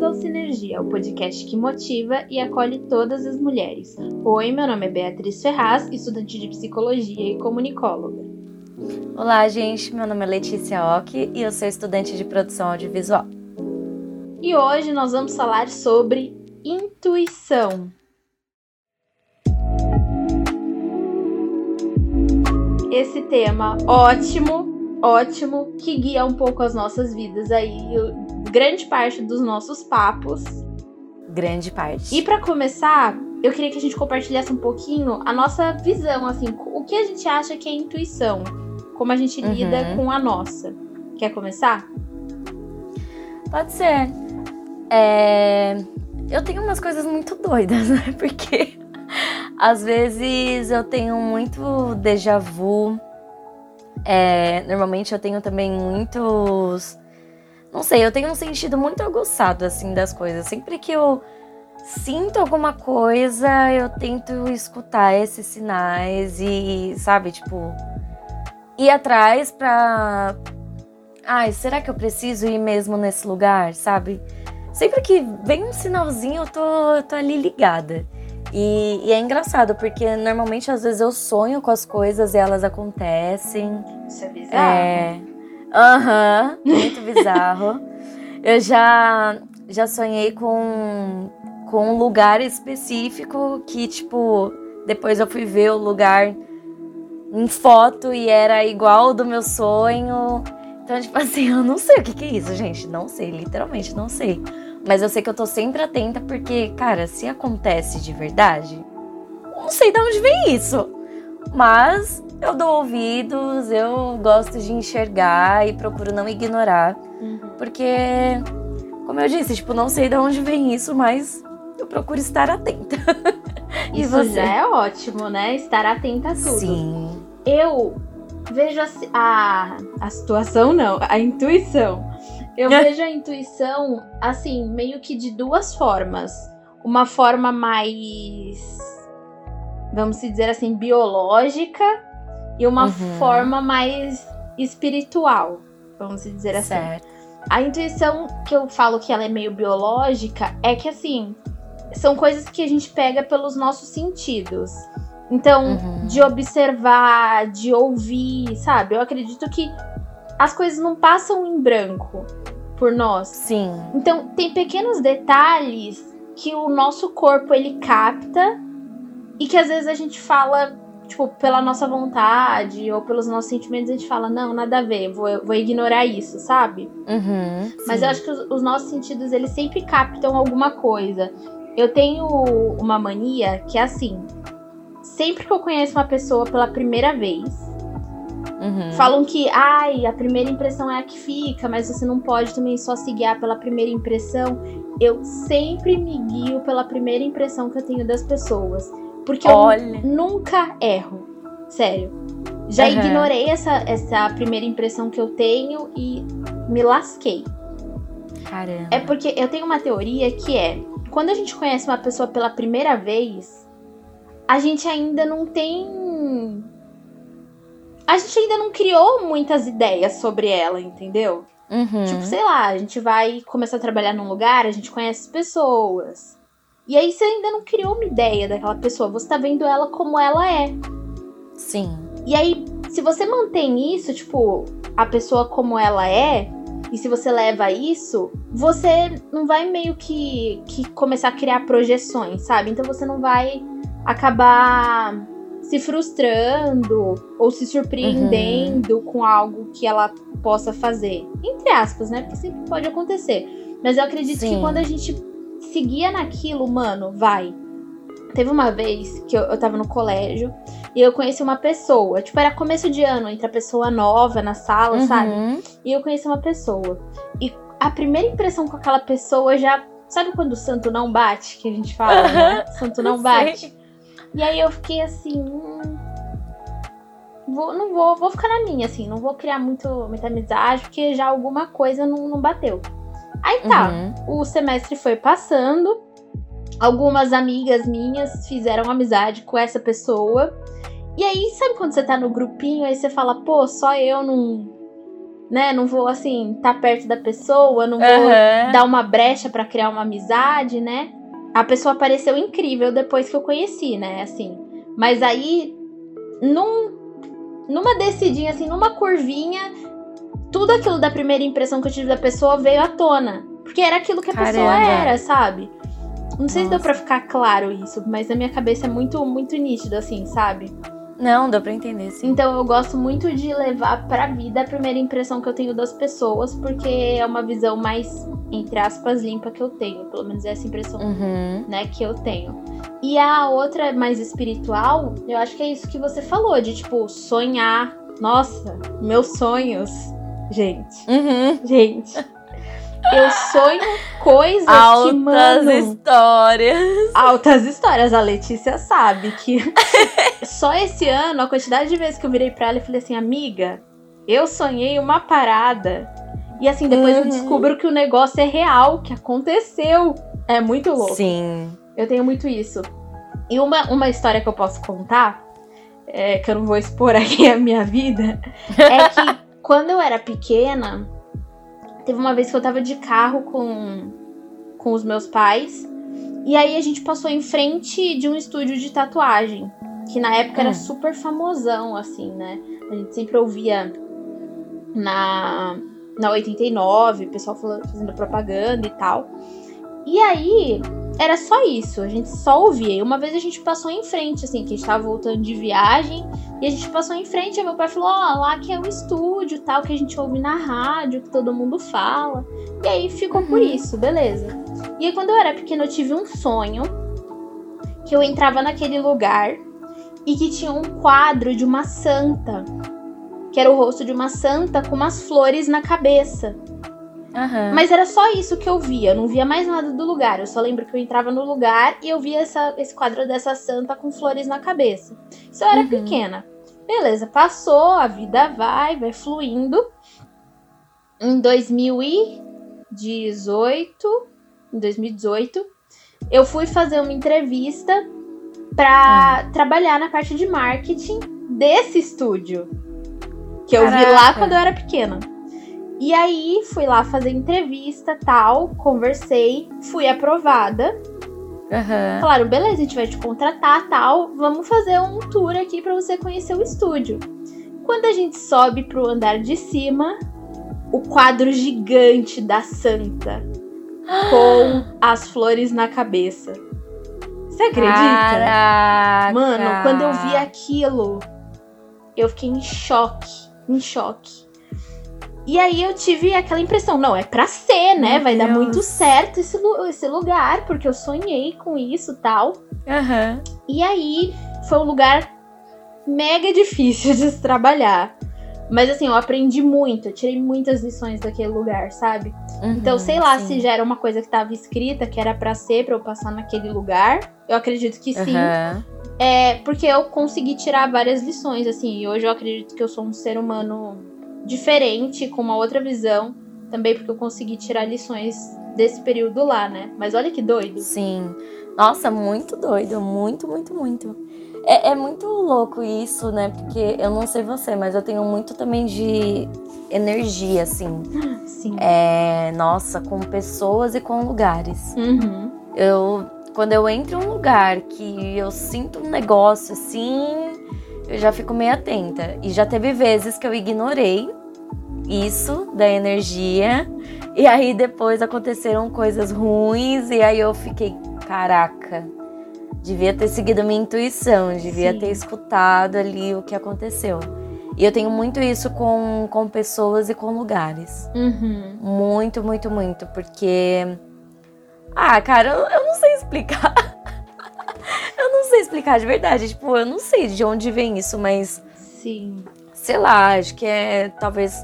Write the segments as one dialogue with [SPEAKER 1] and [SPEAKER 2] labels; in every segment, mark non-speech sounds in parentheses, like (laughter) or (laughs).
[SPEAKER 1] bem-vindos ao Sinergia, o podcast que motiva e acolhe todas as mulheres. Oi, meu nome é Beatriz Ferraz, estudante de psicologia e comunicóloga.
[SPEAKER 2] Olá, gente, meu nome é Letícia Ock e eu sou estudante de produção audiovisual.
[SPEAKER 1] E hoje nós vamos falar sobre intuição. Esse tema ótimo, ótimo, que guia um pouco as nossas vidas aí, grande parte dos nossos papos.
[SPEAKER 2] Grande parte.
[SPEAKER 1] E para começar, eu queria que a gente compartilhasse um pouquinho a nossa visão, assim, o que a gente acha que é intuição, como a gente uhum. lida com a nossa. Quer começar?
[SPEAKER 2] Pode ser. É... Eu tenho umas coisas muito doidas, né? (laughs) Porque às vezes eu tenho muito déjà vu. É... Normalmente eu tenho também muitos não sei, eu tenho um sentido muito aguçado, assim, das coisas. Sempre que eu sinto alguma coisa, eu tento escutar esses sinais e, sabe, tipo, ir atrás pra. Ai, será que eu preciso ir mesmo nesse lugar, sabe? Sempre que vem um sinalzinho, eu tô, eu tô ali ligada. E, e, é engraçado, porque normalmente às vezes eu sonho com as coisas e elas acontecem.
[SPEAKER 1] Isso é bizarro. É,
[SPEAKER 2] Aham, uhum, muito bizarro. Eu já, já sonhei com, com um lugar específico que, tipo, depois eu fui ver o lugar em foto e era igual do meu sonho. Então, tipo assim, eu não sei o que, que é isso, gente. Não sei, literalmente não sei. Mas eu sei que eu tô sempre atenta porque, cara, se acontece de verdade, não sei de onde vem isso. Mas eu dou ouvidos, eu gosto de enxergar e procuro não ignorar. Uhum. Porque, como eu disse, tipo, não sei de onde vem isso, mas eu procuro estar atenta. (laughs)
[SPEAKER 1] e isso você? já é ótimo, né? Estar atenta a tudo.
[SPEAKER 2] Sim.
[SPEAKER 1] Eu vejo a, a, a situação, não, a intuição. Eu (laughs) vejo a intuição, assim, meio que de duas formas. Uma forma mais, vamos dizer assim, biológica e uma uhum. forma mais espiritual, vamos dizer assim.
[SPEAKER 2] Certo.
[SPEAKER 1] A intuição que eu falo que ela é meio biológica é que assim, são coisas que a gente pega pelos nossos sentidos. Então, uhum. de observar, de ouvir, sabe? Eu acredito que as coisas não passam em branco por nós.
[SPEAKER 2] Sim.
[SPEAKER 1] Então, tem pequenos detalhes que o nosso corpo ele capta e que às vezes a gente fala tipo, pela nossa vontade ou pelos nossos sentimentos, a gente fala, não, nada a ver, vou, vou ignorar isso, sabe?
[SPEAKER 2] Uhum,
[SPEAKER 1] Mas eu acho que os, os, nossos sentidos, eles sempre captam alguma coisa. Eu tenho uma mania que é assim, sempre que eu conheço uma pessoa pela primeira vez, uhum. falam que, ai, a primeira impressão é a que fica, mas você não pode também só se guiar pela primeira impressão. Eu sempre me guio pela primeira impressão que eu tenho das pessoas. Porque Olha. eu nunca erro. Sério. Já uhum. ignorei essa, essa primeira impressão que eu tenho e me lasquei.
[SPEAKER 2] Caramba.
[SPEAKER 1] É porque eu tenho uma teoria que é: quando a gente conhece uma pessoa pela primeira vez, a gente ainda não tem. A gente ainda não criou muitas ideias sobre ela, entendeu?
[SPEAKER 2] Uhum.
[SPEAKER 1] Tipo, sei lá, a gente vai começar a trabalhar num lugar, a gente conhece pessoas. E aí você ainda não criou uma ideia daquela pessoa, você tá vendo ela como ela é.
[SPEAKER 2] Sim.
[SPEAKER 1] E aí, se você mantém isso, tipo, a pessoa como ela é, e se você leva isso, você não vai meio que, que começar a criar projeções, sabe? Então você não vai acabar se frustrando ou se surpreendendo uhum. com algo que ela possa fazer. Entre aspas, né? Porque sempre pode acontecer. Mas eu acredito Sim. que quando a gente seguia naquilo, mano, vai. Teve uma vez que eu, eu tava no colégio e eu conheci uma pessoa. Tipo, era começo de ano, entre a pessoa nova na sala, uhum. sabe? E eu conheci uma pessoa. E a primeira impressão com aquela pessoa já. Sabe quando o santo não bate? Que a gente fala, né? (laughs) Santo não (laughs) bate. E aí eu fiquei assim. Hum, vou, não vou, vou ficar na minha, assim, não vou criar muito, muita amizade, porque já alguma coisa não, não bateu. Aí tá, uhum. o semestre foi passando. Algumas amigas minhas fizeram amizade com essa pessoa. E aí, sabe quando você tá no grupinho, aí você fala, pô, só eu não. né? Não vou assim tá perto da pessoa, não vou
[SPEAKER 2] Aham.
[SPEAKER 1] dar uma brecha pra criar uma amizade, né? A pessoa pareceu incrível depois que eu conheci, né? Assim. Mas aí, num, numa descidinha, assim, numa curvinha, tudo aquilo da primeira impressão que eu tive da pessoa veio à tona. Porque era aquilo que a pessoa
[SPEAKER 2] Caramba.
[SPEAKER 1] era, sabe? Não sei se deu pra ficar claro isso, mas na minha cabeça é muito, muito nítido, assim, sabe?
[SPEAKER 2] Não, deu pra entender, sim.
[SPEAKER 1] Então eu gosto muito de levar pra vida a primeira impressão que eu tenho das pessoas, porque é uma visão mais, entre aspas, limpa que eu tenho. Pelo menos é essa impressão
[SPEAKER 2] Uhum.
[SPEAKER 1] né, que eu tenho. E a outra mais espiritual, eu acho que é isso que você falou, de tipo, sonhar. Nossa, meus sonhos. Gente,
[SPEAKER 2] Uhum.
[SPEAKER 1] gente. Eu sonho coisas que,
[SPEAKER 2] Altas
[SPEAKER 1] mano,
[SPEAKER 2] histórias.
[SPEAKER 1] altas histórias. A Letícia sabe que (laughs) só esse ano, a quantidade de vezes que eu virei pra ela e falei assim, amiga, eu sonhei uma parada. E assim, depois eu
[SPEAKER 2] Uhum.
[SPEAKER 1] descubro que o negócio é real, que aconteceu. É muito louco.
[SPEAKER 2] Sim.
[SPEAKER 1] Eu tenho muito isso. E uma, uma história que eu posso contar, é, que eu não vou expor aqui a minha vida, é que (laughs) quando eu era pequena, teve uma vez que eu tava de carro com, com os meus pais, e aí a gente passou em frente de um estúdio de tatuagem, que na época era
[SPEAKER 2] Hum.
[SPEAKER 1] super famosão, assim, né? A gente sempre ouvia na, na 89, o pessoal falando- fazendo propaganda e tal. E aí, era só isso, a gente só ouvia. E uma vez a gente passou em frente, assim, que a gente tava voltando de viagem, e a gente passou em frente, e meu pai falou, ó, lá que é o estúdio, tal, que a gente ouve na rádio, que todo mundo fala. E aí ficou por
[SPEAKER 2] Uhum.
[SPEAKER 1] isso, beleza. E aí quando eu era pequena, eu tive um sonho que eu entrava naquele lugar e que tinha um quadro de uma santa. Que era o rosto de uma santa com umas flores na cabeça.
[SPEAKER 2] Aham.
[SPEAKER 1] Mas era só isso que eu via, eu não via mais nada do lugar. Eu só lembro que eu entrava no lugar e eu via essa- esse quadro dessa santa com flores na cabeça. Isso eu era
[SPEAKER 2] Uhum.
[SPEAKER 1] pequena. Beleza, passou, a vida vai, vai fluindo. Em 2018, em 2018, eu fui fazer uma entrevista pra trabalhar na parte de marketing desse estúdio. Que eu vi lá
[SPEAKER 2] Caraca.
[SPEAKER 1] quando eu era pequena. E aí, fui lá fazer entrevista, tal, conversei, fui aprovada.
[SPEAKER 2] Aham.
[SPEAKER 1] Falaram, beleza, a gente vai te contratar, tal, vamos fazer um tour aqui pra você conhecer o estúdio. Quando a gente sobe pro andar de cima, o quadro gigante da santa (gasps) com as flores na cabeça. Você acredita?
[SPEAKER 2] Caraca.
[SPEAKER 1] Mano, quando eu vi aquilo, eu fiquei em choque, em choque. E aí eu tive aquela impressão, não, é pra ser, né?
[SPEAKER 2] Meu
[SPEAKER 1] Vai dar
[SPEAKER 2] Deus.
[SPEAKER 1] muito certo esse, esse lugar, porque eu sonhei com isso tal.
[SPEAKER 2] Aham.
[SPEAKER 1] E aí foi um lugar mega (laughs) difícil de se trabalhar. Mas assim, eu aprendi muito, eu tirei muitas lições daquele lugar, sabe? Então,
[SPEAKER 2] Uhum,
[SPEAKER 1] sei lá
[SPEAKER 2] sim.
[SPEAKER 1] se já era uma coisa que tava escrita, que era pra ser, pra eu passar naquele lugar. Eu acredito que sim.
[SPEAKER 2] Aham.
[SPEAKER 1] É, porque eu consegui tirar várias lições, assim, e hoje eu acredito que eu sou um ser humano diferente, com uma outra visão, também porque eu consegui tirar lições desse período lá, né? Mas olha que doido.
[SPEAKER 2] Sim. Nossa, muito doido. Muito, muito, muito. É, é muito louco isso, né? Porque eu não sei você, mas eu tenho muito também de energia, assim.
[SPEAKER 1] Sim.
[SPEAKER 2] É, nossa, com pessoas e com lugares.
[SPEAKER 1] Uhum.
[SPEAKER 2] Eu, quando eu entro em um lugar que eu sinto um negócio assim, eu já fico meio atenta. E já teve vezes que eu ignorei isso da energia, e aí depois aconteceram coisas ruins, e aí eu fiquei, caraca, devia ter seguido minha intuição, devia
[SPEAKER 1] Sim.
[SPEAKER 2] ter escutado ali o que aconteceu. E eu tenho muito isso com, com pessoas e com lugares.
[SPEAKER 1] Uhum.
[SPEAKER 2] Muito, muito, muito. Porque. Ah, cara, eu, eu não sei explicar. (laughs) eu não sei explicar de verdade. Tipo, eu não sei de onde vem isso, mas
[SPEAKER 1] Sim.
[SPEAKER 2] sei lá, acho que é talvez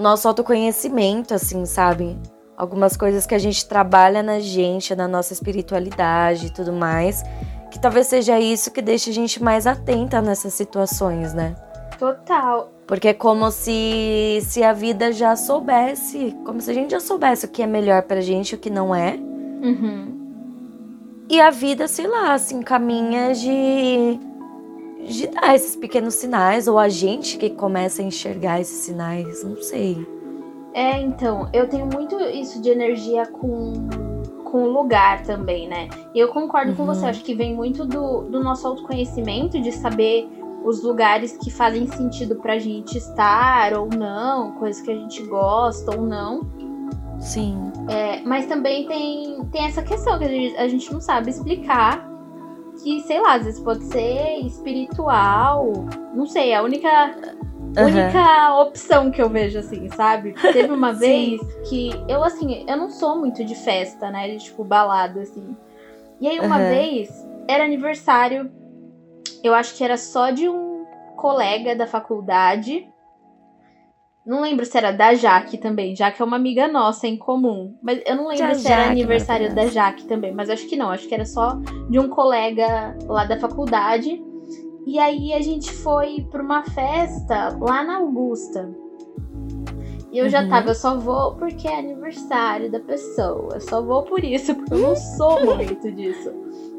[SPEAKER 2] nosso autoconhecimento, assim, sabe? Algumas coisas que a gente trabalha na gente, na nossa espiritualidade e tudo mais. Que talvez seja isso que deixa a gente mais atenta nessas situações, né?
[SPEAKER 1] Total.
[SPEAKER 2] Porque é como se, se a vida já soubesse, como se a gente já soubesse o que é melhor pra gente e o que não é.
[SPEAKER 1] Uhum.
[SPEAKER 2] E a vida, sei lá, se encaminha de de dar esses pequenos sinais, ou a gente que começa a enxergar esses sinais, não sei.
[SPEAKER 1] É, então, eu tenho muito isso de energia com com o lugar também, né? E eu concordo uhum. com você, uhum. acho que vem muito do, do nosso autoconhecimento, de saber os lugares que fazem sentido pra gente estar ou não, coisas que a gente gosta ou não.
[SPEAKER 2] Sim.
[SPEAKER 1] É, mas também tem, tem essa questão que a gente, a gente não sabe explicar. Que, sei lá, às vezes pode ser espiritual. Não sei, a única Uhum. Única opção que eu vejo, assim, sabe? Teve uma (laughs) vez que eu, assim, eu não sou muito de festa, né? De tipo, balada, assim. E aí, uma uhum. vez, era aniversário, eu acho que era só de um colega da faculdade. Não lembro se era da Jaque também. Jaque é uma amiga nossa em comum. Mas eu não lembro se era aniversário da Jaque também. Mas acho que não. Acho que era só de um colega lá da faculdade. E aí a gente foi pra uma festa lá na Augusta. E eu uhum. já tava, eu só vou porque é aniversário da pessoa. Eu só vou por isso, porque eu não sou (laughs) muito disso.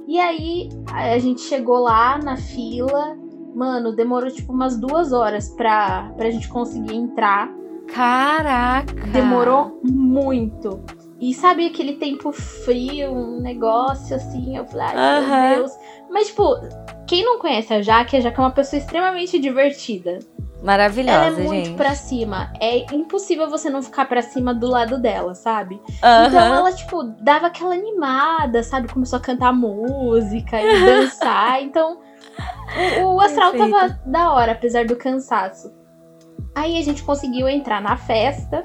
[SPEAKER 1] E aí a gente chegou lá na fila. Mano, demorou tipo umas duas horas pra, pra gente conseguir entrar.
[SPEAKER 2] Caraca!
[SPEAKER 1] Demorou muito. E sabe aquele tempo frio, um negócio assim? Eu falei, ai, uhum. meu Deus. Mas, tipo, quem não conhece a Jaque, a Jaque é uma pessoa extremamente divertida.
[SPEAKER 2] Maravilhosa,
[SPEAKER 1] Ela é muito
[SPEAKER 2] gente.
[SPEAKER 1] pra cima. É impossível você não ficar pra cima do lado dela, sabe? Uhum. Então ela, tipo, dava aquela animada, sabe? Começou a cantar música e (laughs) dançar. então, o, o astral Perfeito. tava da hora, apesar do cansaço. Aí a gente conseguiu entrar na festa.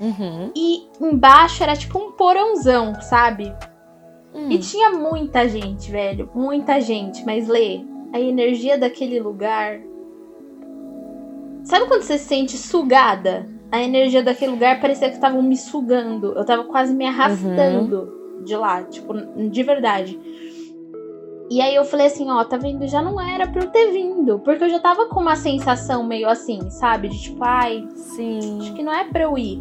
[SPEAKER 2] Uhum.
[SPEAKER 1] E embaixo era tipo um porãozão, sabe? Hum. E tinha muita gente, velho. Muita gente. Mas lê, a energia daquele lugar. Sabe quando você se sente sugada? A energia daquele lugar parecia que estavam me sugando. Eu tava quase me arrastando uhum. de lá, tipo, de verdade. E aí eu falei assim, ó, tá vendo? Já não era pra eu ter vindo. Porque eu já tava com uma sensação meio assim, sabe? De tipo, ai,
[SPEAKER 2] sim.
[SPEAKER 1] Acho que não é pra eu ir.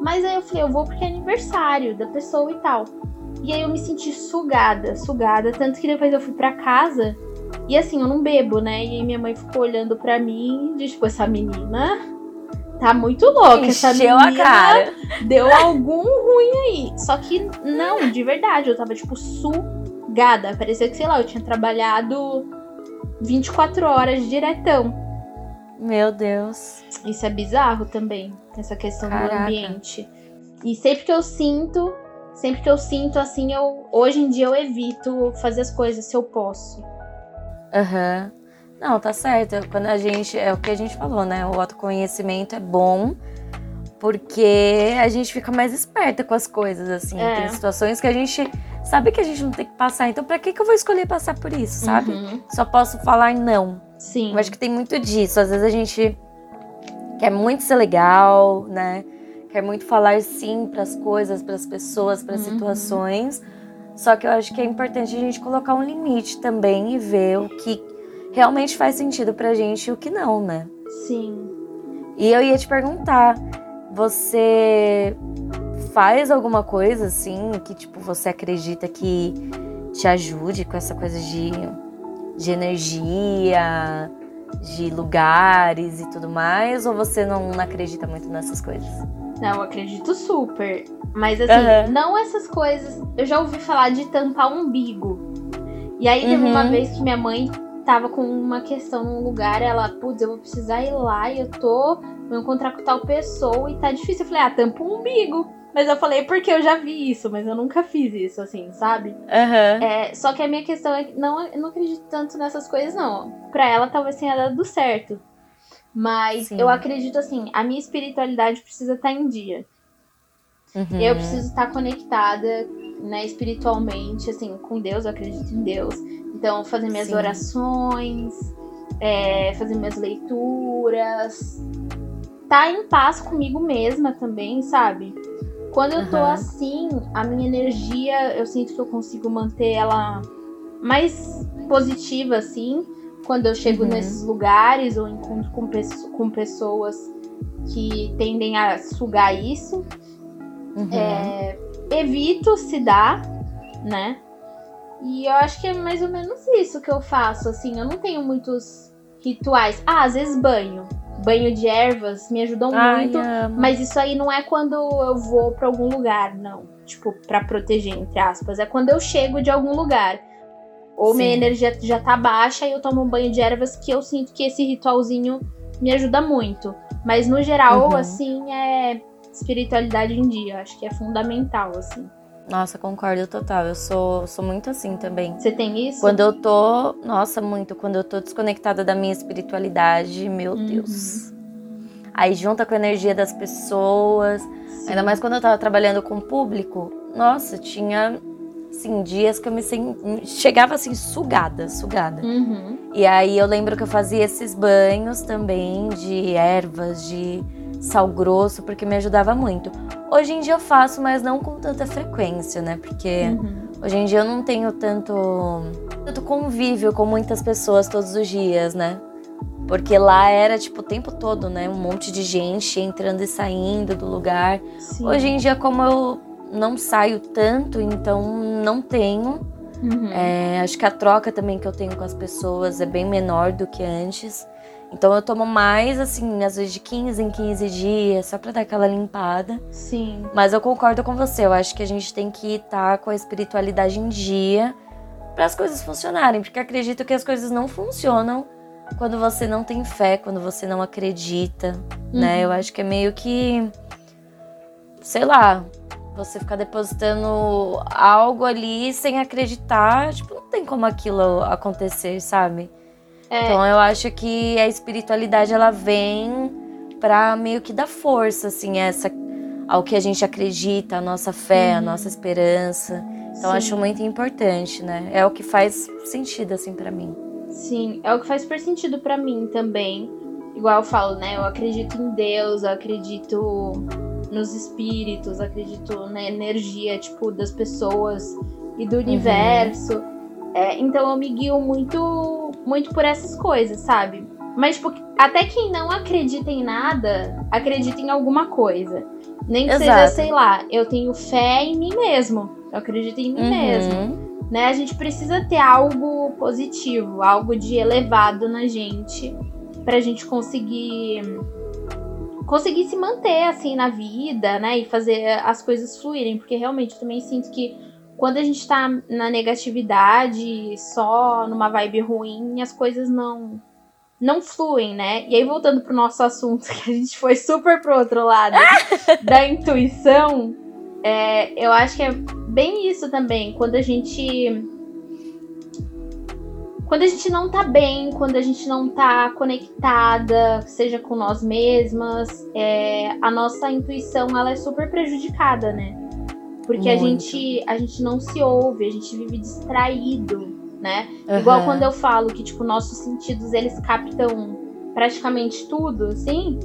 [SPEAKER 1] Mas aí eu falei, eu vou porque é aniversário da pessoa e tal. E aí eu me senti sugada, sugada. Tanto que depois eu fui pra casa. E assim, eu não bebo, né? E aí minha mãe ficou olhando pra mim e disse, tipo, essa menina tá muito louca. Encheu essa menina
[SPEAKER 2] a cara.
[SPEAKER 1] deu algum ruim aí. Só que não, de verdade, eu tava, tipo, Parecia que, sei lá, eu tinha trabalhado 24 horas diretão.
[SPEAKER 2] Meu Deus.
[SPEAKER 1] Isso é bizarro também, essa questão
[SPEAKER 2] Caraca.
[SPEAKER 1] do ambiente. E sempre que eu sinto, sempre que eu sinto assim, eu hoje em dia eu evito fazer as coisas se eu posso.
[SPEAKER 2] Aham. Uhum. Não, tá certo. Quando a gente. É o que a gente falou, né? O autoconhecimento é bom porque a gente fica mais esperta com as coisas, assim. É. Tem situações que a gente sabe que a gente não tem que passar. Então, pra que, que eu vou escolher passar por isso, sabe? Uhum. Só posso falar não.
[SPEAKER 1] Sim.
[SPEAKER 2] Eu acho que tem muito disso. Às vezes a gente quer muito ser legal, né? quer muito falar sim para as coisas, para as pessoas, para as uhum. situações. Só que eu acho que é importante a gente colocar um limite também e ver o que realmente faz sentido pra gente e o que não, né?
[SPEAKER 1] Sim.
[SPEAKER 2] E eu ia te perguntar, você faz alguma coisa assim que tipo você acredita que te ajude com essa coisa de, de energia, de lugares e tudo mais, ou você não acredita muito nessas coisas?
[SPEAKER 1] Não, eu acredito super. Mas assim, uhum. não essas coisas. Eu já ouvi falar de tampar o umbigo. E aí teve uhum. uma vez que minha mãe tava com uma questão num lugar, ela, putz, eu vou precisar ir lá e eu tô. Vou encontrar com tal pessoa e tá difícil. Eu falei, ah, tampa o umbigo. Mas eu falei, porque eu já vi isso, mas eu nunca fiz isso, assim, sabe?
[SPEAKER 2] Uhum.
[SPEAKER 1] É, só que a minha questão é que não, eu não acredito tanto nessas coisas, não. Pra ela talvez tenha dado certo. Mas Sim. eu acredito assim, a minha espiritualidade precisa estar tá em dia. Uhum. Eu preciso estar tá conectada, né, espiritualmente, assim, com Deus, eu acredito em Deus. Então, fazer minhas Sim. orações, é, fazer minhas leituras, tá em paz comigo mesma também, sabe? Quando eu tô uhum. assim, a minha energia, eu sinto que eu consigo manter ela mais positiva, assim quando eu chego uhum. nesses lugares ou encontro com, com pessoas que tendem a sugar isso. Uhum. É, evito se dar, né? E eu acho que é mais ou menos isso que eu faço, assim. Eu não tenho muitos rituais. Ah, às vezes banho. Banho de ervas me ajudam
[SPEAKER 2] Ai,
[SPEAKER 1] muito.
[SPEAKER 2] amo.
[SPEAKER 1] Mas isso aí não é quando eu vou pra algum lugar, não. Tipo, pra proteger, entre aspas. É quando eu chego de algum lugar. Ou minha
[SPEAKER 2] Sim.
[SPEAKER 1] energia já tá baixa e eu tomo um banho de ervas que eu sinto que esse ritualzinho me ajuda muito. Mas no geral,
[SPEAKER 2] Uhum.
[SPEAKER 1] assim, é espiritualidade em dia. Acho que é fundamental, assim.
[SPEAKER 2] Nossa, concordo total. Eu sou, sou muito assim também.
[SPEAKER 1] Você tem isso?
[SPEAKER 2] Quando eu tô. Nossa, muito. Quando eu tô desconectada da minha espiritualidade, meu
[SPEAKER 1] Uhum.
[SPEAKER 2] Deus. Aí junta com a energia das pessoas.
[SPEAKER 1] Sim.
[SPEAKER 2] Ainda mais quando eu tava trabalhando com o público. Nossa, tinha. Assim, dias que eu me sen... chegava assim, sugada, sugada.
[SPEAKER 1] Uhum.
[SPEAKER 2] E aí eu lembro que eu fazia esses banhos também de ervas, de sal grosso, porque me ajudava muito. Hoje em dia eu faço, mas não com tanta frequência, né? Porque
[SPEAKER 1] Uhum.
[SPEAKER 2] hoje em dia eu não tenho tanto, tanto convívio com muitas pessoas todos os dias, né? Porque lá era tipo o tempo todo, né? Um monte de gente entrando e saindo do lugar.
[SPEAKER 1] Sim.
[SPEAKER 2] Hoje em dia, como eu não saio tanto, então não tenho.
[SPEAKER 1] Uhum.
[SPEAKER 2] É, acho que a troca também que eu tenho com as pessoas é bem menor do que antes. Então eu tomo mais, assim, às vezes de 15 em 15 dias, só pra dar aquela limpada.
[SPEAKER 1] Sim.
[SPEAKER 2] Mas eu concordo com você, eu acho que a gente tem que estar com a espiritualidade em dia para as coisas funcionarem, porque acredito que as coisas não funcionam quando você não tem fé, quando você não acredita, né?
[SPEAKER 1] Uhum.
[SPEAKER 2] Eu acho que é meio que sei lá, você ficar depositando algo ali sem acreditar, tipo, não tem como aquilo acontecer, sabe?
[SPEAKER 1] É,
[SPEAKER 2] Então eu acho que a espiritualidade ela vem pra meio que dar força, assim, essa ao que a gente acredita, a nossa fé, a
[SPEAKER 1] Uhum.
[SPEAKER 2] nossa esperança. Então
[SPEAKER 1] sim.
[SPEAKER 2] acho muito importante, né? É o que faz sentido assim pra mim.
[SPEAKER 1] Sim, é o que faz super sentido pra mim também. Igual eu falo, né? Eu acredito em Deus, eu acredito nos espíritos, acredito na energia, tipo, das pessoas e do universo. É, então eu me guio muito, muito por essas coisas, sabe? Mas, tipo, até quem não acredita em nada, acredita em alguma coisa. Nem que seja,
[SPEAKER 2] Exato.
[SPEAKER 1] sei lá, eu tenho fé em mim mesmo. Eu acredito em mim
[SPEAKER 2] Uhum.
[SPEAKER 1] mesmo né? A gente precisa ter algo positivo, algo de elevado na gente, pra gente conseguir conseguir se manter assim na vida, né? E fazer as coisas fluírem, porque realmente eu também sinto que quando a gente tá na negatividade, só numa vibe ruim, as coisas não não fluem, né? E aí voltando pro nosso assunto, (laughs) que a gente foi super pro outro lado (laughs) da intuição, é, eu acho que é bem isso também, quando a gente. Quando a gente não tá bem, quando a gente não tá conectada, seja com nós mesmas, é, a nossa intuição ela é super prejudicada, né? Porque a
[SPEAKER 2] Muito.
[SPEAKER 1] gente, a gente não se ouve, a gente vive distraído, né? Igual
[SPEAKER 2] Aham.
[SPEAKER 1] quando eu falo que, tipo, nossos sentidos, eles captam praticamente tudo, assim.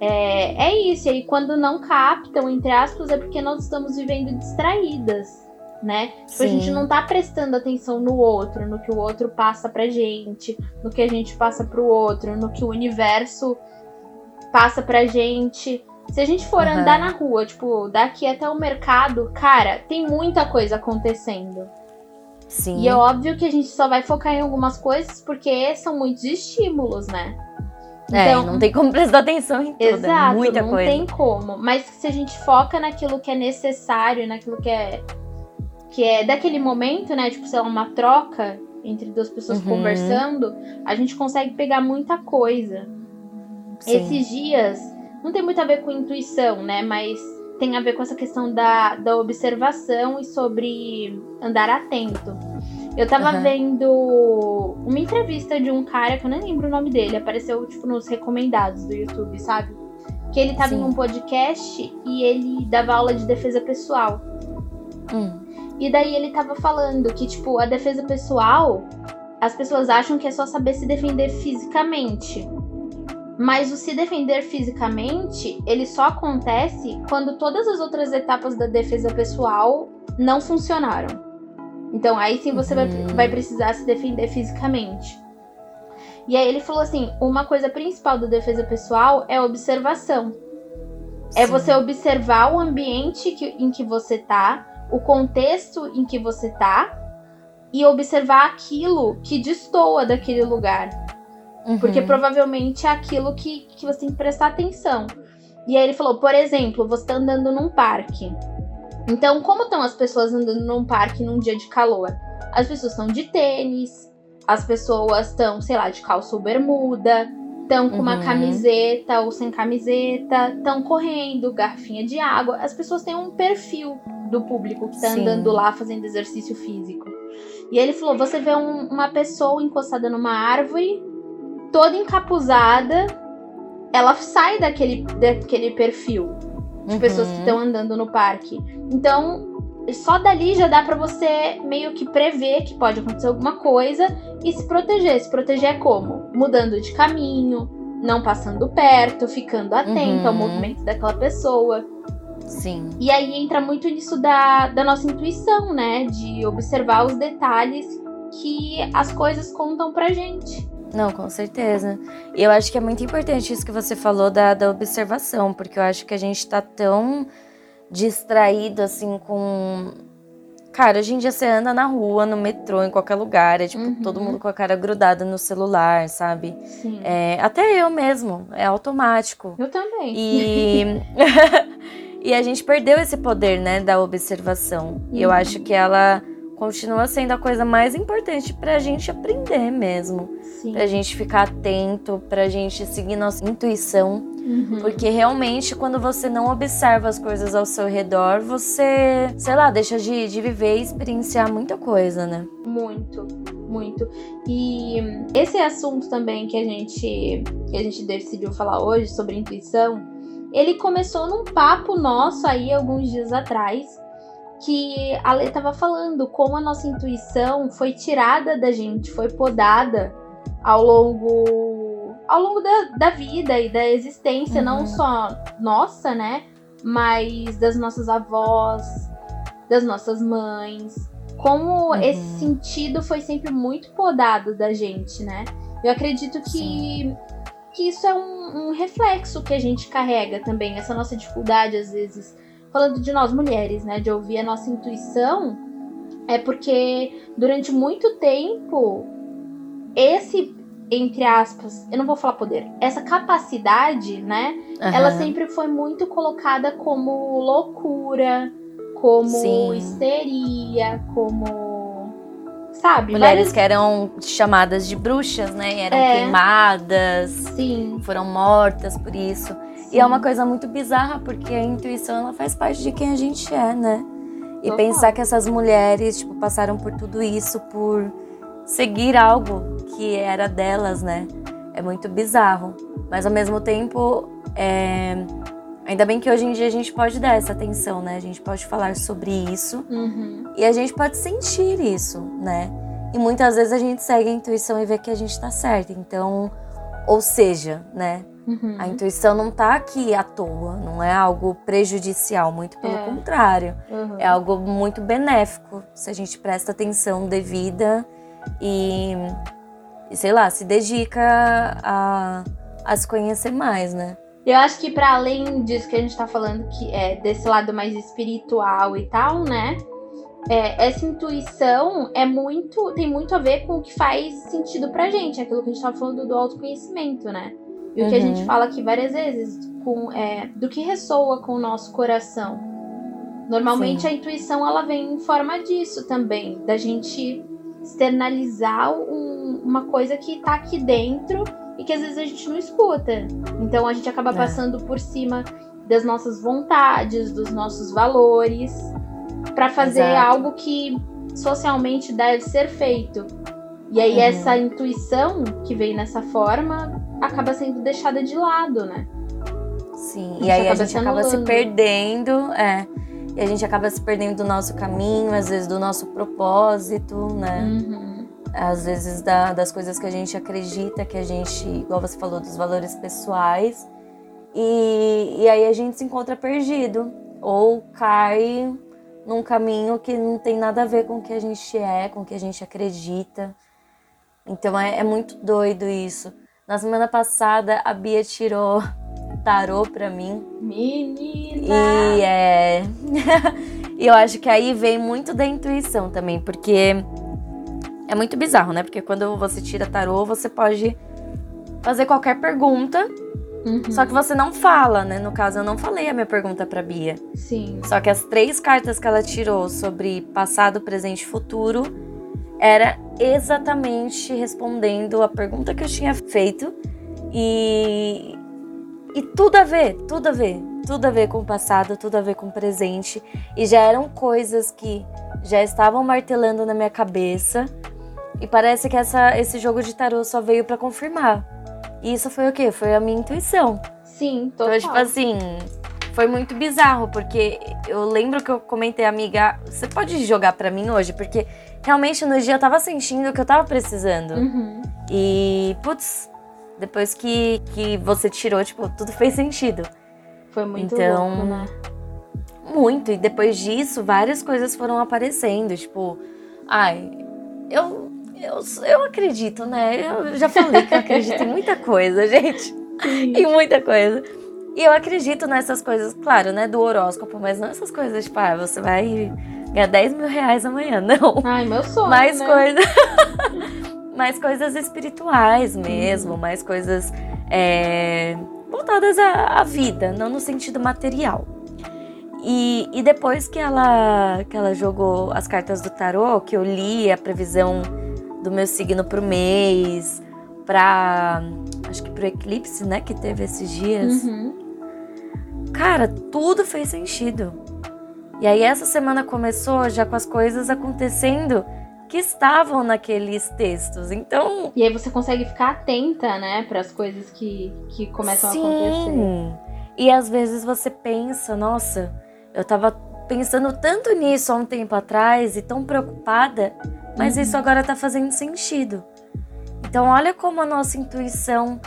[SPEAKER 1] É, é isso. E aí, quando não captam, entre aspas, é porque nós estamos vivendo distraídas, né? Tipo, a gente não tá prestando atenção no outro, no que o outro passa pra gente, no que a gente passa pro outro, no que o universo passa pra gente. Se a gente for
[SPEAKER 2] Aham.
[SPEAKER 1] andar na rua, tipo, daqui até o mercado, cara, tem muita coisa acontecendo.
[SPEAKER 2] Sim.
[SPEAKER 1] E é óbvio que a gente só vai focar em algumas coisas porque são muitos estímulos, né?
[SPEAKER 2] É,
[SPEAKER 1] Então-
[SPEAKER 2] não tem como (laughs) prestar atenção em tudo. é
[SPEAKER 1] Exato,
[SPEAKER 2] muita
[SPEAKER 1] não
[SPEAKER 2] coisa.
[SPEAKER 1] tem como. Mas se a gente foca naquilo que é necessário, naquilo que é que é daquele momento, né? Tipo, sei lá, uma troca entre duas pessoas
[SPEAKER 2] Uhum.
[SPEAKER 1] conversando, a gente consegue pegar muita coisa.
[SPEAKER 2] Sim.
[SPEAKER 1] Esses dias não tem muito a ver com intuição, né? Mas tem a ver com essa questão da, da observação e sobre andar atento. Eu tava
[SPEAKER 2] Aham.
[SPEAKER 1] vendo uma entrevista de um cara que eu nem lembro o nome dele, apareceu tipo nos recomendados do YouTube, sabe? Que ele tava
[SPEAKER 2] Sim.
[SPEAKER 1] em um podcast e ele dava aula de defesa pessoal.
[SPEAKER 2] Hum.
[SPEAKER 1] E daí ele tava falando que, tipo, a defesa pessoal, as pessoas acham que é só saber se defender fisicamente. Mas o se defender fisicamente, ele só acontece quando todas as outras etapas da defesa pessoal não funcionaram. Então aí sim você vai, vai precisar se defender fisicamente. E aí ele falou assim: uma coisa principal da defesa pessoal é observação. É
[SPEAKER 2] Sim.
[SPEAKER 1] você observar o ambiente que- em que você tá, o contexto em que você tá e observar aquilo que destoa daquele lugar. Uhum. Porque provavelmente é aquilo que, que você tem que prestar atenção. E aí ele falou, por exemplo, você tá andando num parque. Então, como estão as pessoas andando num parque num dia de calor? As pessoas estão de tênis, as pessoas estão, sei lá, de calça ou bermuda, estão com uhum. uma camiseta ou sem camiseta, estão correndo, garrafinha de água. As pessoas têm um perfil do público que está andando lá fazendo exercício físico. E ele falou: você vê um, uma pessoa encostada numa árvore, toda encapuzada, ela sai daquele, daquele perfil de uhum. pessoas que estão andando no parque. Então, só dali já dá para você meio que prever que pode acontecer alguma coisa e se proteger. Se proteger é como? Mudando de caminho, não passando perto, ficando atento uhum. ao movimento daquela pessoa.
[SPEAKER 2] Sim.
[SPEAKER 1] E aí entra muito nisso da, da nossa intuição, né? De observar os detalhes que as coisas contam pra gente.
[SPEAKER 2] Não, com certeza. E eu acho que é muito importante isso que você falou da, da observação, porque eu acho que a gente tá tão distraído assim com. Cara, hoje em dia você anda na rua, no metrô, em qualquer lugar, é tipo uhum. todo mundo com a cara grudada no celular, sabe?
[SPEAKER 1] Sim.
[SPEAKER 2] É, até eu mesmo, é automático.
[SPEAKER 1] Eu também.
[SPEAKER 2] E. (laughs) (laughs) E a gente perdeu esse poder, né, da observação. E eu acho que ela continua sendo a coisa mais importante pra gente aprender mesmo.
[SPEAKER 1] Sim.
[SPEAKER 2] Pra gente ficar atento, pra gente seguir nossa intuição.
[SPEAKER 1] Uhum.
[SPEAKER 2] Porque realmente, quando você não observa as coisas ao seu redor, você, sei lá, deixa de, de viver e experienciar muita coisa, né?
[SPEAKER 1] Muito, muito. E esse assunto também que a gente, que a gente decidiu falar hoje sobre intuição ele começou num papo nosso aí alguns dias atrás, que a Lê tava falando como a nossa intuição foi tirada da gente, foi podada ao longo ao longo da, da vida e da existência, uhum. não só nossa, né? Mas das nossas avós, das nossas mães. Como uhum. esse sentido foi sempre muito podado da gente, né? Eu acredito que Sim que isso é um, um reflexo que a gente carrega também, essa nossa dificuldade, às vezes, falando de nós mulheres, né, de ouvir a nossa intuição, é porque durante muito tempo, esse, entre aspas, eu não vou falar poder, essa capacidade, né, uhum. ela sempre foi muito colocada como loucura, como Sim. histeria, como sabe?
[SPEAKER 2] Mulheres que eram chamadas de bruxas, né? Eram é. queimadas.
[SPEAKER 1] Sim.
[SPEAKER 2] Foram mortas por isso. E é uma coisa muito bizarra, porque a intuição ela faz parte de quem a gente é, né? E Total. pensar que essas mulheres, tipo, passaram por tudo isso por seguir algo que era delas, né? É muito bizarro. Mas ao mesmo tempo, é Ainda bem que hoje em dia a gente pode dar essa atenção, né? A gente pode falar sobre isso
[SPEAKER 1] uhum.
[SPEAKER 2] e a gente pode sentir isso, né? E muitas vezes a gente segue a intuição e vê que a gente tá certo. Então, ou seja, né?
[SPEAKER 1] Uhum.
[SPEAKER 2] A intuição não tá aqui à toa, não é algo prejudicial, muito pelo é. contrário.
[SPEAKER 1] Uhum.
[SPEAKER 2] É algo muito benéfico se a gente presta atenção devida e, e sei lá, se dedica a, a se conhecer mais, né?
[SPEAKER 1] Eu acho que para além disso que a gente tá falando, que é desse lado mais espiritual e tal, né? É, essa intuição é muito tem muito a ver com o que faz sentido pra gente, aquilo que a gente tava falando do autoconhecimento, né? E uhum. o que a gente uhum. fala aqui várias vezes, com, é, do que ressoa com o nosso coração. Normalmente Sim. a intuição ela vem em forma disso também, da gente externalizar um, uma coisa que tá aqui dentro e que às vezes a gente não escuta. Então a gente acaba é. passando por cima das nossas vontades, dos nossos valores, para fazer Exato. algo que socialmente deve ser feito. E aí uhum. essa intuição que vem nessa forma acaba sendo deixada de lado, né?
[SPEAKER 2] Sim, e aí a gente acaba se perdendo, é. E a gente acaba se perdendo do nosso caminho, às vezes do nosso propósito, né?
[SPEAKER 1] Uhum
[SPEAKER 2] às vezes da, das coisas que a gente acredita, que a gente, igual você falou, dos valores pessoais. E, e aí a gente se encontra perdido ou cai num caminho que não tem nada a ver com o que a gente é, com o que a gente acredita. Então é, é muito doido isso. Na semana passada a Bia tirou tarô pra mim.
[SPEAKER 1] Menina!
[SPEAKER 2] E é. (laughs) e eu acho que aí vem muito da intuição também, porque é muito bizarro, né? Porque quando você tira tarô, você pode fazer qualquer pergunta. Uhum. Só que você não fala, né? No caso, eu não falei a minha pergunta pra Bia.
[SPEAKER 1] Sim.
[SPEAKER 2] Só que as três cartas que ela tirou sobre passado, presente e futuro era exatamente respondendo a pergunta que eu tinha feito. E, e tudo a ver, tudo a ver. Tudo a ver com o passado, tudo a ver com o presente. E já eram coisas que já estavam martelando na minha cabeça. E parece que essa, esse jogo de tarô só veio para confirmar. E isso foi o quê? Foi a minha intuição.
[SPEAKER 1] Sim, total.
[SPEAKER 2] Então, tipo assim, foi muito bizarro, porque eu lembro que eu comentei, amiga, você pode jogar para mim hoje? Porque realmente no dia eu tava sentindo o que eu tava precisando.
[SPEAKER 1] Uhum.
[SPEAKER 2] E, putz, depois que, que você tirou, tipo, tudo fez sentido.
[SPEAKER 1] Foi muito
[SPEAKER 2] então,
[SPEAKER 1] louco, né?
[SPEAKER 2] Muito. E depois disso, várias coisas foram aparecendo. Tipo, ai, eu, eu, eu acredito, né? Eu já falei que eu acredito em muita coisa, (laughs) gente. Em muita coisa. E eu acredito nessas coisas, claro, né? Do horóscopo, mas não essas coisas, tipo, ah, você vai ganhar 10 mil reais amanhã. Não.
[SPEAKER 1] Ai, meu sonho.
[SPEAKER 2] Mais
[SPEAKER 1] né?
[SPEAKER 2] coisas. (laughs) mais coisas espirituais mesmo, uhum. mais coisas. É voltadas à, à vida, não no sentido material. E, e, depois que ela, que ela jogou as cartas do tarô, que eu li a previsão do meu signo pro mês, pra. Acho que pro eclipse, né? Que teve esses dias.
[SPEAKER 1] Uhum.
[SPEAKER 2] Cara, tudo fez sentido. E aí essa semana começou já com as coisas acontecendo que estavam naqueles textos. Então.
[SPEAKER 1] E aí você consegue ficar atenta, né, para as coisas que, que começam
[SPEAKER 2] sim.
[SPEAKER 1] a acontecer.
[SPEAKER 2] E às vezes você pensa, nossa, eu tava pensando tanto nisso há um tempo atrás e tão preocupada, mas uhum. isso agora tá fazendo sentido. Então, olha como a nossa intuição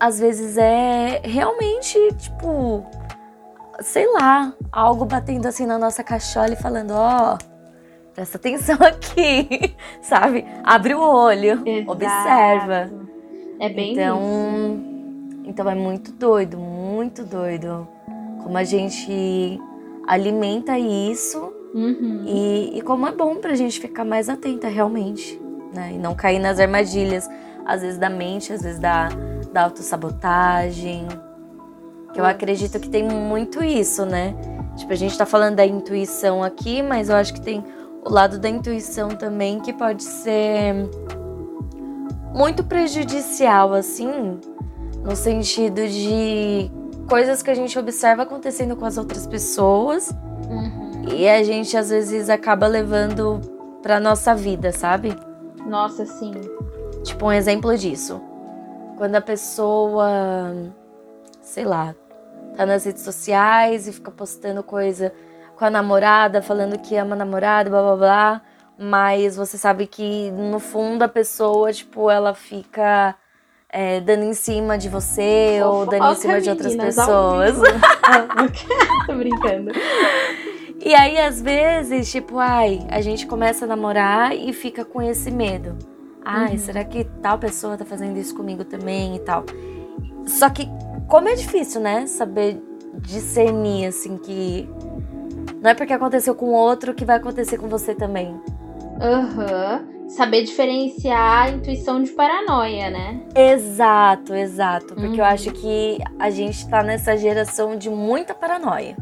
[SPEAKER 2] às vezes é realmente, tipo, sei lá, algo batendo assim na nossa cachola e falando: ó. Oh, presta atenção (laughs) aqui, sabe? Abre o olho, Exato. observa.
[SPEAKER 1] É bem
[SPEAKER 2] então,
[SPEAKER 1] isso.
[SPEAKER 2] Então é muito doido, muito doido. Como a gente alimenta isso
[SPEAKER 1] uhum.
[SPEAKER 2] e, e, como é bom pra gente ficar mais atenta realmente, né? E não cair nas armadilhas, às vezes da mente, às vezes da, da autossabotagem. Que eu acredito que tem muito isso, né? Tipo, a gente tá falando da intuição aqui, mas eu acho que tem o lado da intuição também, que pode ser muito prejudicial, assim, no sentido de coisas que a gente observa acontecendo com as outras pessoas
[SPEAKER 1] uhum.
[SPEAKER 2] e a gente às vezes acaba levando pra nossa vida, sabe?
[SPEAKER 1] Nossa, sim.
[SPEAKER 2] Tipo, um exemplo disso. Quando a pessoa, sei lá, tá nas redes sociais e fica postando coisa com a namorada, falando que ama a namorada, blá blá blá. Mas você sabe que no fundo a pessoa, tipo, ela fica é, dando em cima de você Fofoca, ou dando em cima de outras pessoas. (laughs)
[SPEAKER 1] Tô brincando.
[SPEAKER 2] E aí, às vezes, tipo, ai, a gente começa a namorar e fica com esse medo. Ai, uhum. será que tal pessoa tá fazendo isso comigo também e tal? Só que, como é difícil, né? Saber discernir, assim, que não é porque aconteceu com outro que vai acontecer com você também.
[SPEAKER 1] Aham. Uhum. Saber diferenciar a intuição de paranoia, né?
[SPEAKER 2] Exato, exato. Porque uhum. eu acho que a gente tá nessa geração de muita paranoia.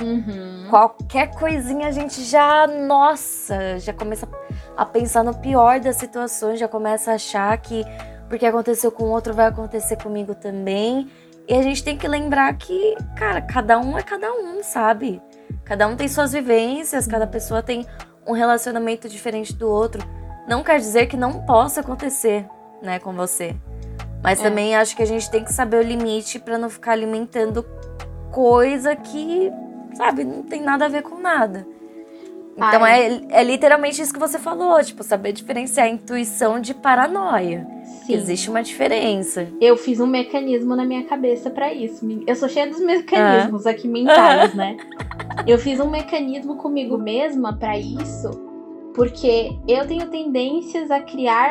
[SPEAKER 1] Uhum.
[SPEAKER 2] Qualquer coisinha a gente já, nossa, já começa a pensar no pior das situações, já começa a achar que porque aconteceu com outro vai acontecer comigo também. E a gente tem que lembrar que, cara, cada um é cada um, sabe? Cada um tem suas vivências, cada pessoa tem um relacionamento diferente do outro. Não quer dizer que não possa acontecer, né, com você. Mas é. também acho que a gente tem que saber o limite para não ficar alimentando coisa que, sabe, não tem nada a ver com nada. Então é, é literalmente isso que você falou, tipo, saber diferenciar intuição de paranoia. Sim. Existe uma diferença.
[SPEAKER 1] Eu fiz um mecanismo na minha cabeça para isso. Eu sou cheia dos mecanismos ah. aqui mentais, (laughs) né? Eu fiz um mecanismo comigo mesma para isso, Porque eu tenho tendências a criar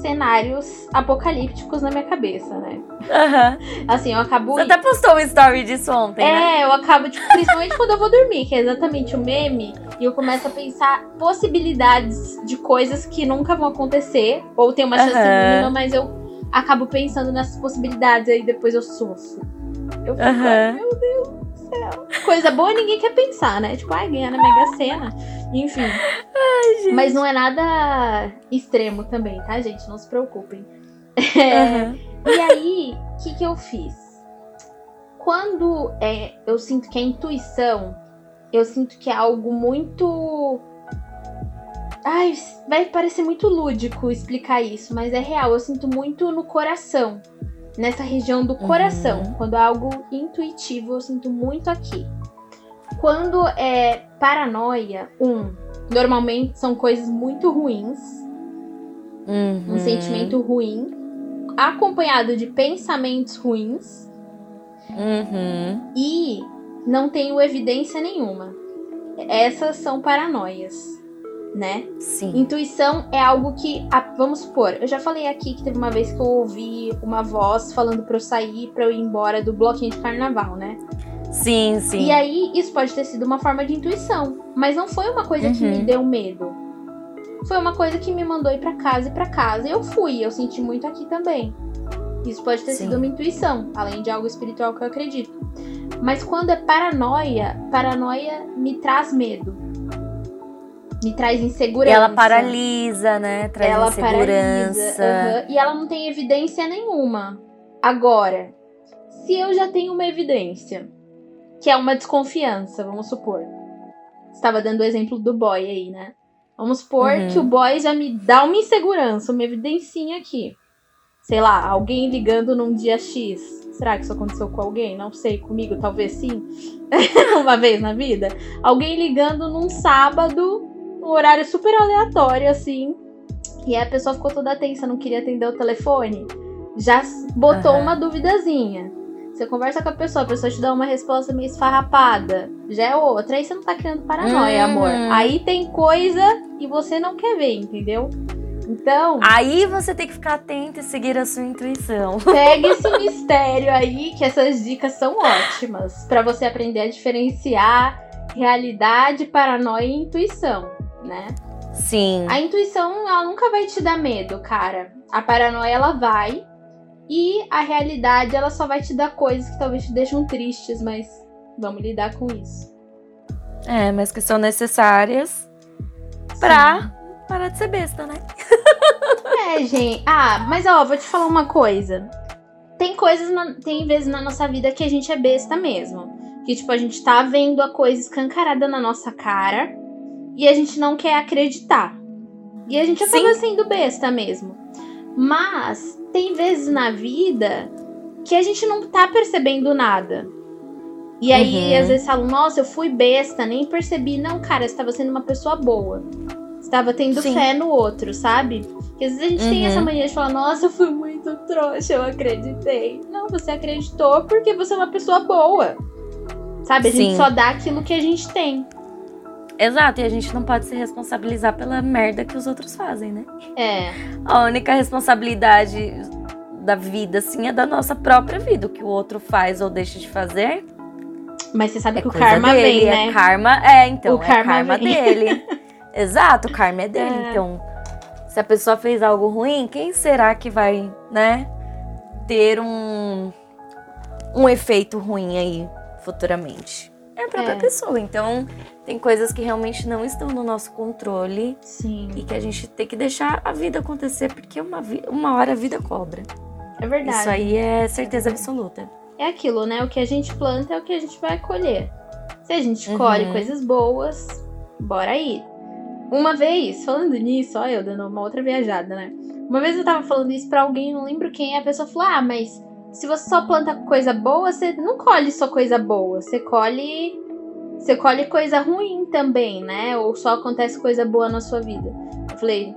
[SPEAKER 1] cenários apocalípticos na minha cabeça, né?
[SPEAKER 2] Uhum.
[SPEAKER 1] Assim, eu acabo.
[SPEAKER 2] Você até postou um story disso ontem.
[SPEAKER 1] É,
[SPEAKER 2] né?
[SPEAKER 1] eu acabo, tipo, principalmente quando eu vou dormir, que é exatamente o meme, e eu começo a pensar possibilidades de coisas que nunca vão acontecer, ou tem uma chance
[SPEAKER 2] Uhum.
[SPEAKER 1] mínima, mas eu acabo pensando nessas possibilidades, aí depois eu sofro. Eu fico,
[SPEAKER 2] Uhum.
[SPEAKER 1] meu Deus do céu. Coisa boa ninguém quer pensar, né? Tipo, ai, ganhar na Mega Sena. Enfim. Mas não é nada extremo também, tá, gente? Não se preocupem. É,
[SPEAKER 2] Uhum.
[SPEAKER 1] e aí, o que, que eu fiz? Quando é, eu sinto que é intuição, eu sinto que é algo muito. Ai, vai parecer muito lúdico explicar isso, mas é real. Eu sinto muito no coração. Nessa região do coração.
[SPEAKER 2] Uhum.
[SPEAKER 1] Quando é algo intuitivo, eu sinto muito aqui. Quando é paranoia, um, normalmente são coisas muito ruins um
[SPEAKER 2] Uhum.
[SPEAKER 1] sentimento ruim, acompanhado de pensamentos ruins
[SPEAKER 2] Uhum.
[SPEAKER 1] e não tenho evidência nenhuma. Essas são paranoias, né?
[SPEAKER 2] Sim.
[SPEAKER 1] Intuição é algo que, vamos supor, eu já falei aqui que teve uma vez que eu ouvi uma voz falando pra eu sair, pra eu ir embora do bloquinho de carnaval, né?
[SPEAKER 2] Sim, sim.
[SPEAKER 1] E aí, isso pode ter sido uma forma de intuição, mas não foi uma coisa que
[SPEAKER 2] Uhum.
[SPEAKER 1] me deu medo. Foi uma coisa que me mandou ir pra casa e pra casa. E eu fui, eu senti muito aqui também. Isso pode ter
[SPEAKER 2] Sim.
[SPEAKER 1] sido uma intuição, além de algo espiritual que eu acredito. Mas quando é paranoia, paranoia me traz medo. Me traz
[SPEAKER 2] E
[SPEAKER 1] insegurança.
[SPEAKER 2] ela paralisa, né? Traz
[SPEAKER 1] ela
[SPEAKER 2] insegurança.
[SPEAKER 1] paralisa. aham, E ela não tem evidência nenhuma. Agora, se eu já tenho uma evidência, que é uma desconfiança, vamos supor. Estava dando o exemplo do boy aí, né? Vamos supor
[SPEAKER 2] Uhum.
[SPEAKER 1] que o boy já me dá uma insegurança, uma evidencinha aqui. Sei lá, alguém ligando num dia X. Será que isso aconteceu com alguém? Não sei, comigo talvez sim. (laughs) uma vez na vida. Alguém ligando num sábado, num horário super aleatório, assim. E aí a pessoa ficou toda tensa, não queria atender o telefone. Já botou
[SPEAKER 2] Aham.
[SPEAKER 1] uma duvidazinha. Você conversa com a pessoa, a pessoa te dá uma resposta meio esfarrapada. Já é outra. Aí você não tá criando paranoia,
[SPEAKER 2] Uhum.
[SPEAKER 1] amor. Aí tem coisa e você não quer ver, entendeu? Então,
[SPEAKER 2] Aí você tem que ficar atento e seguir a sua intuição. (laughs)
[SPEAKER 1] Pega esse mistério aí, que essas dicas são ótimas pra você aprender a diferenciar realidade, paranoia e intuição, né?
[SPEAKER 2] Sim.
[SPEAKER 1] A intuição, ela nunca vai te dar medo, cara. A paranoia, ela vai. E a realidade, ela só vai te dar coisas que talvez te deixam tristes, mas vamos lidar com isso.
[SPEAKER 2] É, mas que são necessárias pra parar de ser besta, né?
[SPEAKER 1] É, gente. Ah, mas ó, vou te falar uma coisa. Tem coisas, na- tem vezes na nossa vida que a gente é besta mesmo. Que, tipo, a gente tá vendo a coisa escancarada na nossa cara e a gente não quer acreditar. E a gente acaba sendo besta mesmo. Mas tem vezes na vida que a gente não tá percebendo nada. E aí,
[SPEAKER 2] Uhum.
[SPEAKER 1] às vezes falam, nossa, eu fui besta, nem percebi. Não, cara, você tava sendo uma pessoa boa. Você tava tendo
[SPEAKER 2] Sim.
[SPEAKER 1] fé no outro, sabe? Porque às vezes a gente tem
[SPEAKER 2] Uhum.
[SPEAKER 1] essa mania de falar, nossa, eu fui muito trouxa, eu acreditei. Não, você acreditou porque você é uma pessoa boa. Sabe? A gente
[SPEAKER 2] Sim.
[SPEAKER 1] só dá aquilo que a gente tem.
[SPEAKER 2] Exato, e a gente não pode se responsabilizar pela merda que os outros fazem, né?
[SPEAKER 1] É.
[SPEAKER 2] A única responsabilidade da vida, assim, é da nossa própria vida. O que o outro faz ou deixa de fazer
[SPEAKER 1] Mas você sabe
[SPEAKER 2] é
[SPEAKER 1] que o karma
[SPEAKER 2] dele,
[SPEAKER 1] vem,
[SPEAKER 2] é
[SPEAKER 1] né?
[SPEAKER 2] karma, é, então,
[SPEAKER 1] O
[SPEAKER 2] é
[SPEAKER 1] karma
[SPEAKER 2] karma dele. (laughs) Exato, o karma é dele.
[SPEAKER 1] É.
[SPEAKER 2] Então, se a pessoa fez algo ruim, quem será que vai, né, ter um um efeito ruim aí futuramente? É a própria
[SPEAKER 1] É.
[SPEAKER 2] pessoa. Então, tem coisas que realmente não estão no nosso controle
[SPEAKER 1] Sim.
[SPEAKER 2] e que a gente tem que deixar a vida acontecer, porque uma, uma hora a vida cobra.
[SPEAKER 1] É verdade.
[SPEAKER 2] Isso aí é certeza absoluta.
[SPEAKER 1] É aquilo, né? O que a gente planta é o que a gente vai colher. Se a gente colhe
[SPEAKER 2] Uhum.
[SPEAKER 1] coisas boas, bora aí. Uma vez, falando nisso, ó, eu dando uma outra viajada, né? Uma vez eu tava falando isso pra alguém, não lembro quem, e a pessoa falou: Ah, mas se você só planta coisa boa, você não colhe só coisa boa, você colhe. Você colhe coisa ruim também, né? Ou só acontece coisa boa na sua vida. Eu falei,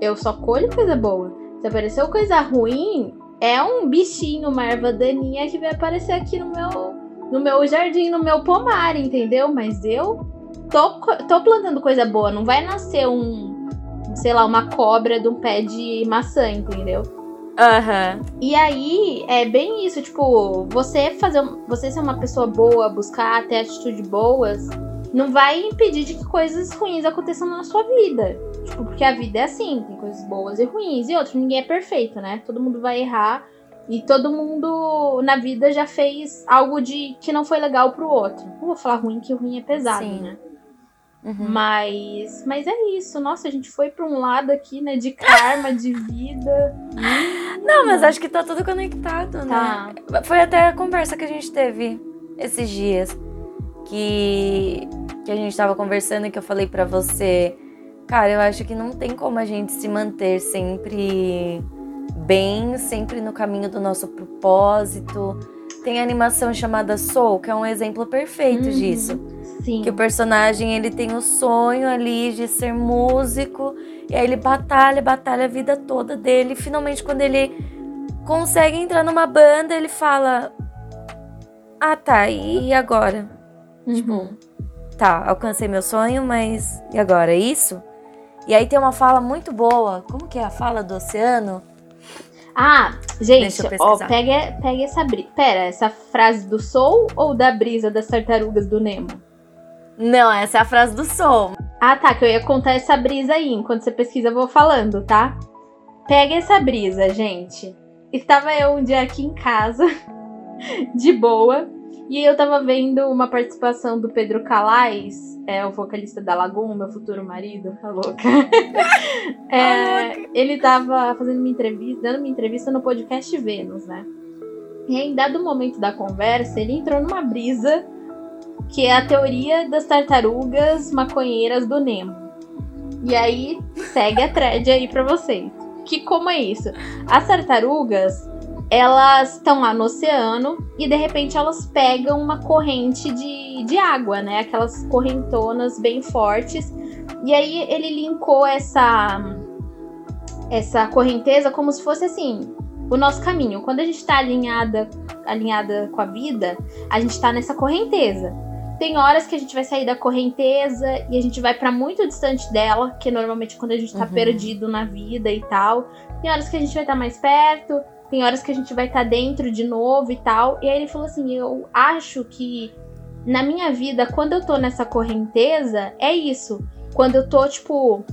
[SPEAKER 1] eu só colho coisa boa. Se apareceu coisa ruim, é um bichinho, uma erva daninha que vai aparecer aqui no meu, no meu jardim, no meu pomar, entendeu? Mas eu tô, tô plantando coisa boa, não vai nascer um, sei lá, uma cobra de um pé de maçã, entendeu?
[SPEAKER 2] Aham. Uhum.
[SPEAKER 1] E aí, é bem isso, tipo, você fazer. Você ser uma pessoa boa, buscar ter atitudes boas, não vai impedir de que coisas ruins aconteçam na sua vida. Tipo, porque a vida é assim, tem coisas boas e ruins. E outro, ninguém é perfeito, né? Todo mundo vai errar. E todo mundo na vida já fez algo de que não foi legal pro outro. Não vou falar ruim, que ruim é pesado, Sim. né? Uhum. Mas, mas é isso. Nossa, a gente foi para um lado aqui, né? De karma, de vida. (laughs)
[SPEAKER 2] Não, mas acho que tá tudo conectado, tá. né? Foi até a conversa que a gente teve esses dias. Que, que a gente tava conversando e que eu falei para você. Cara, eu acho que não tem como a gente se manter sempre bem, sempre no caminho do nosso propósito. Tem a animação chamada Soul, que é um exemplo perfeito uhum, disso.
[SPEAKER 1] Sim.
[SPEAKER 2] Que o personagem ele tem o sonho ali de ser músico, e aí ele batalha, batalha a vida toda dele. E finalmente, quando ele consegue entrar numa banda, ele fala: Ah, tá, e agora?
[SPEAKER 1] Uhum. Tipo,
[SPEAKER 2] tá, alcancei meu sonho, mas e agora? É isso? E aí tem uma fala muito boa. Como que é a fala do oceano?
[SPEAKER 1] Ah, gente, ó, pega, pega essa brisa. Pera, essa frase do Soul ou da brisa das tartarugas do Nemo?
[SPEAKER 2] Não, essa é a frase do Soul.
[SPEAKER 1] Ah, tá, que eu ia contar essa brisa aí. Enquanto você pesquisa, eu vou falando, tá? Pega essa brisa, gente. Estava eu um dia aqui em casa, (laughs) de boa, e eu tava vendo uma participação do Pedro Calais, é o vocalista da Lagoon, meu futuro marido, a louca. (laughs) é, louca. Ele tava fazendo uma entrevista, dando uma entrevista no podcast Vênus, né? E aí, em dado momento da conversa, ele entrou numa brisa que é a teoria das tartarugas maconheiras do Nemo. E aí, segue a thread aí pra vocês. Que como é isso? As tartarugas, elas estão lá no oceano e de repente elas pegam uma corrente de, de água, né? Aquelas correntonas bem fortes. E aí ele linkou essa essa correnteza como se fosse assim, o nosso caminho. Quando a gente está alinhada alinhada com a vida, a gente está nessa correnteza. Tem horas que a gente vai sair da correnteza e a gente vai para muito distante dela, que é normalmente quando a gente tá uhum. perdido na vida e tal. Tem horas que a gente vai estar tá mais perto, tem horas que a gente vai estar tá dentro de novo e tal. E aí ele falou assim: eu acho que na minha vida, quando eu tô nessa correnteza, é isso. Quando eu tô, tipo,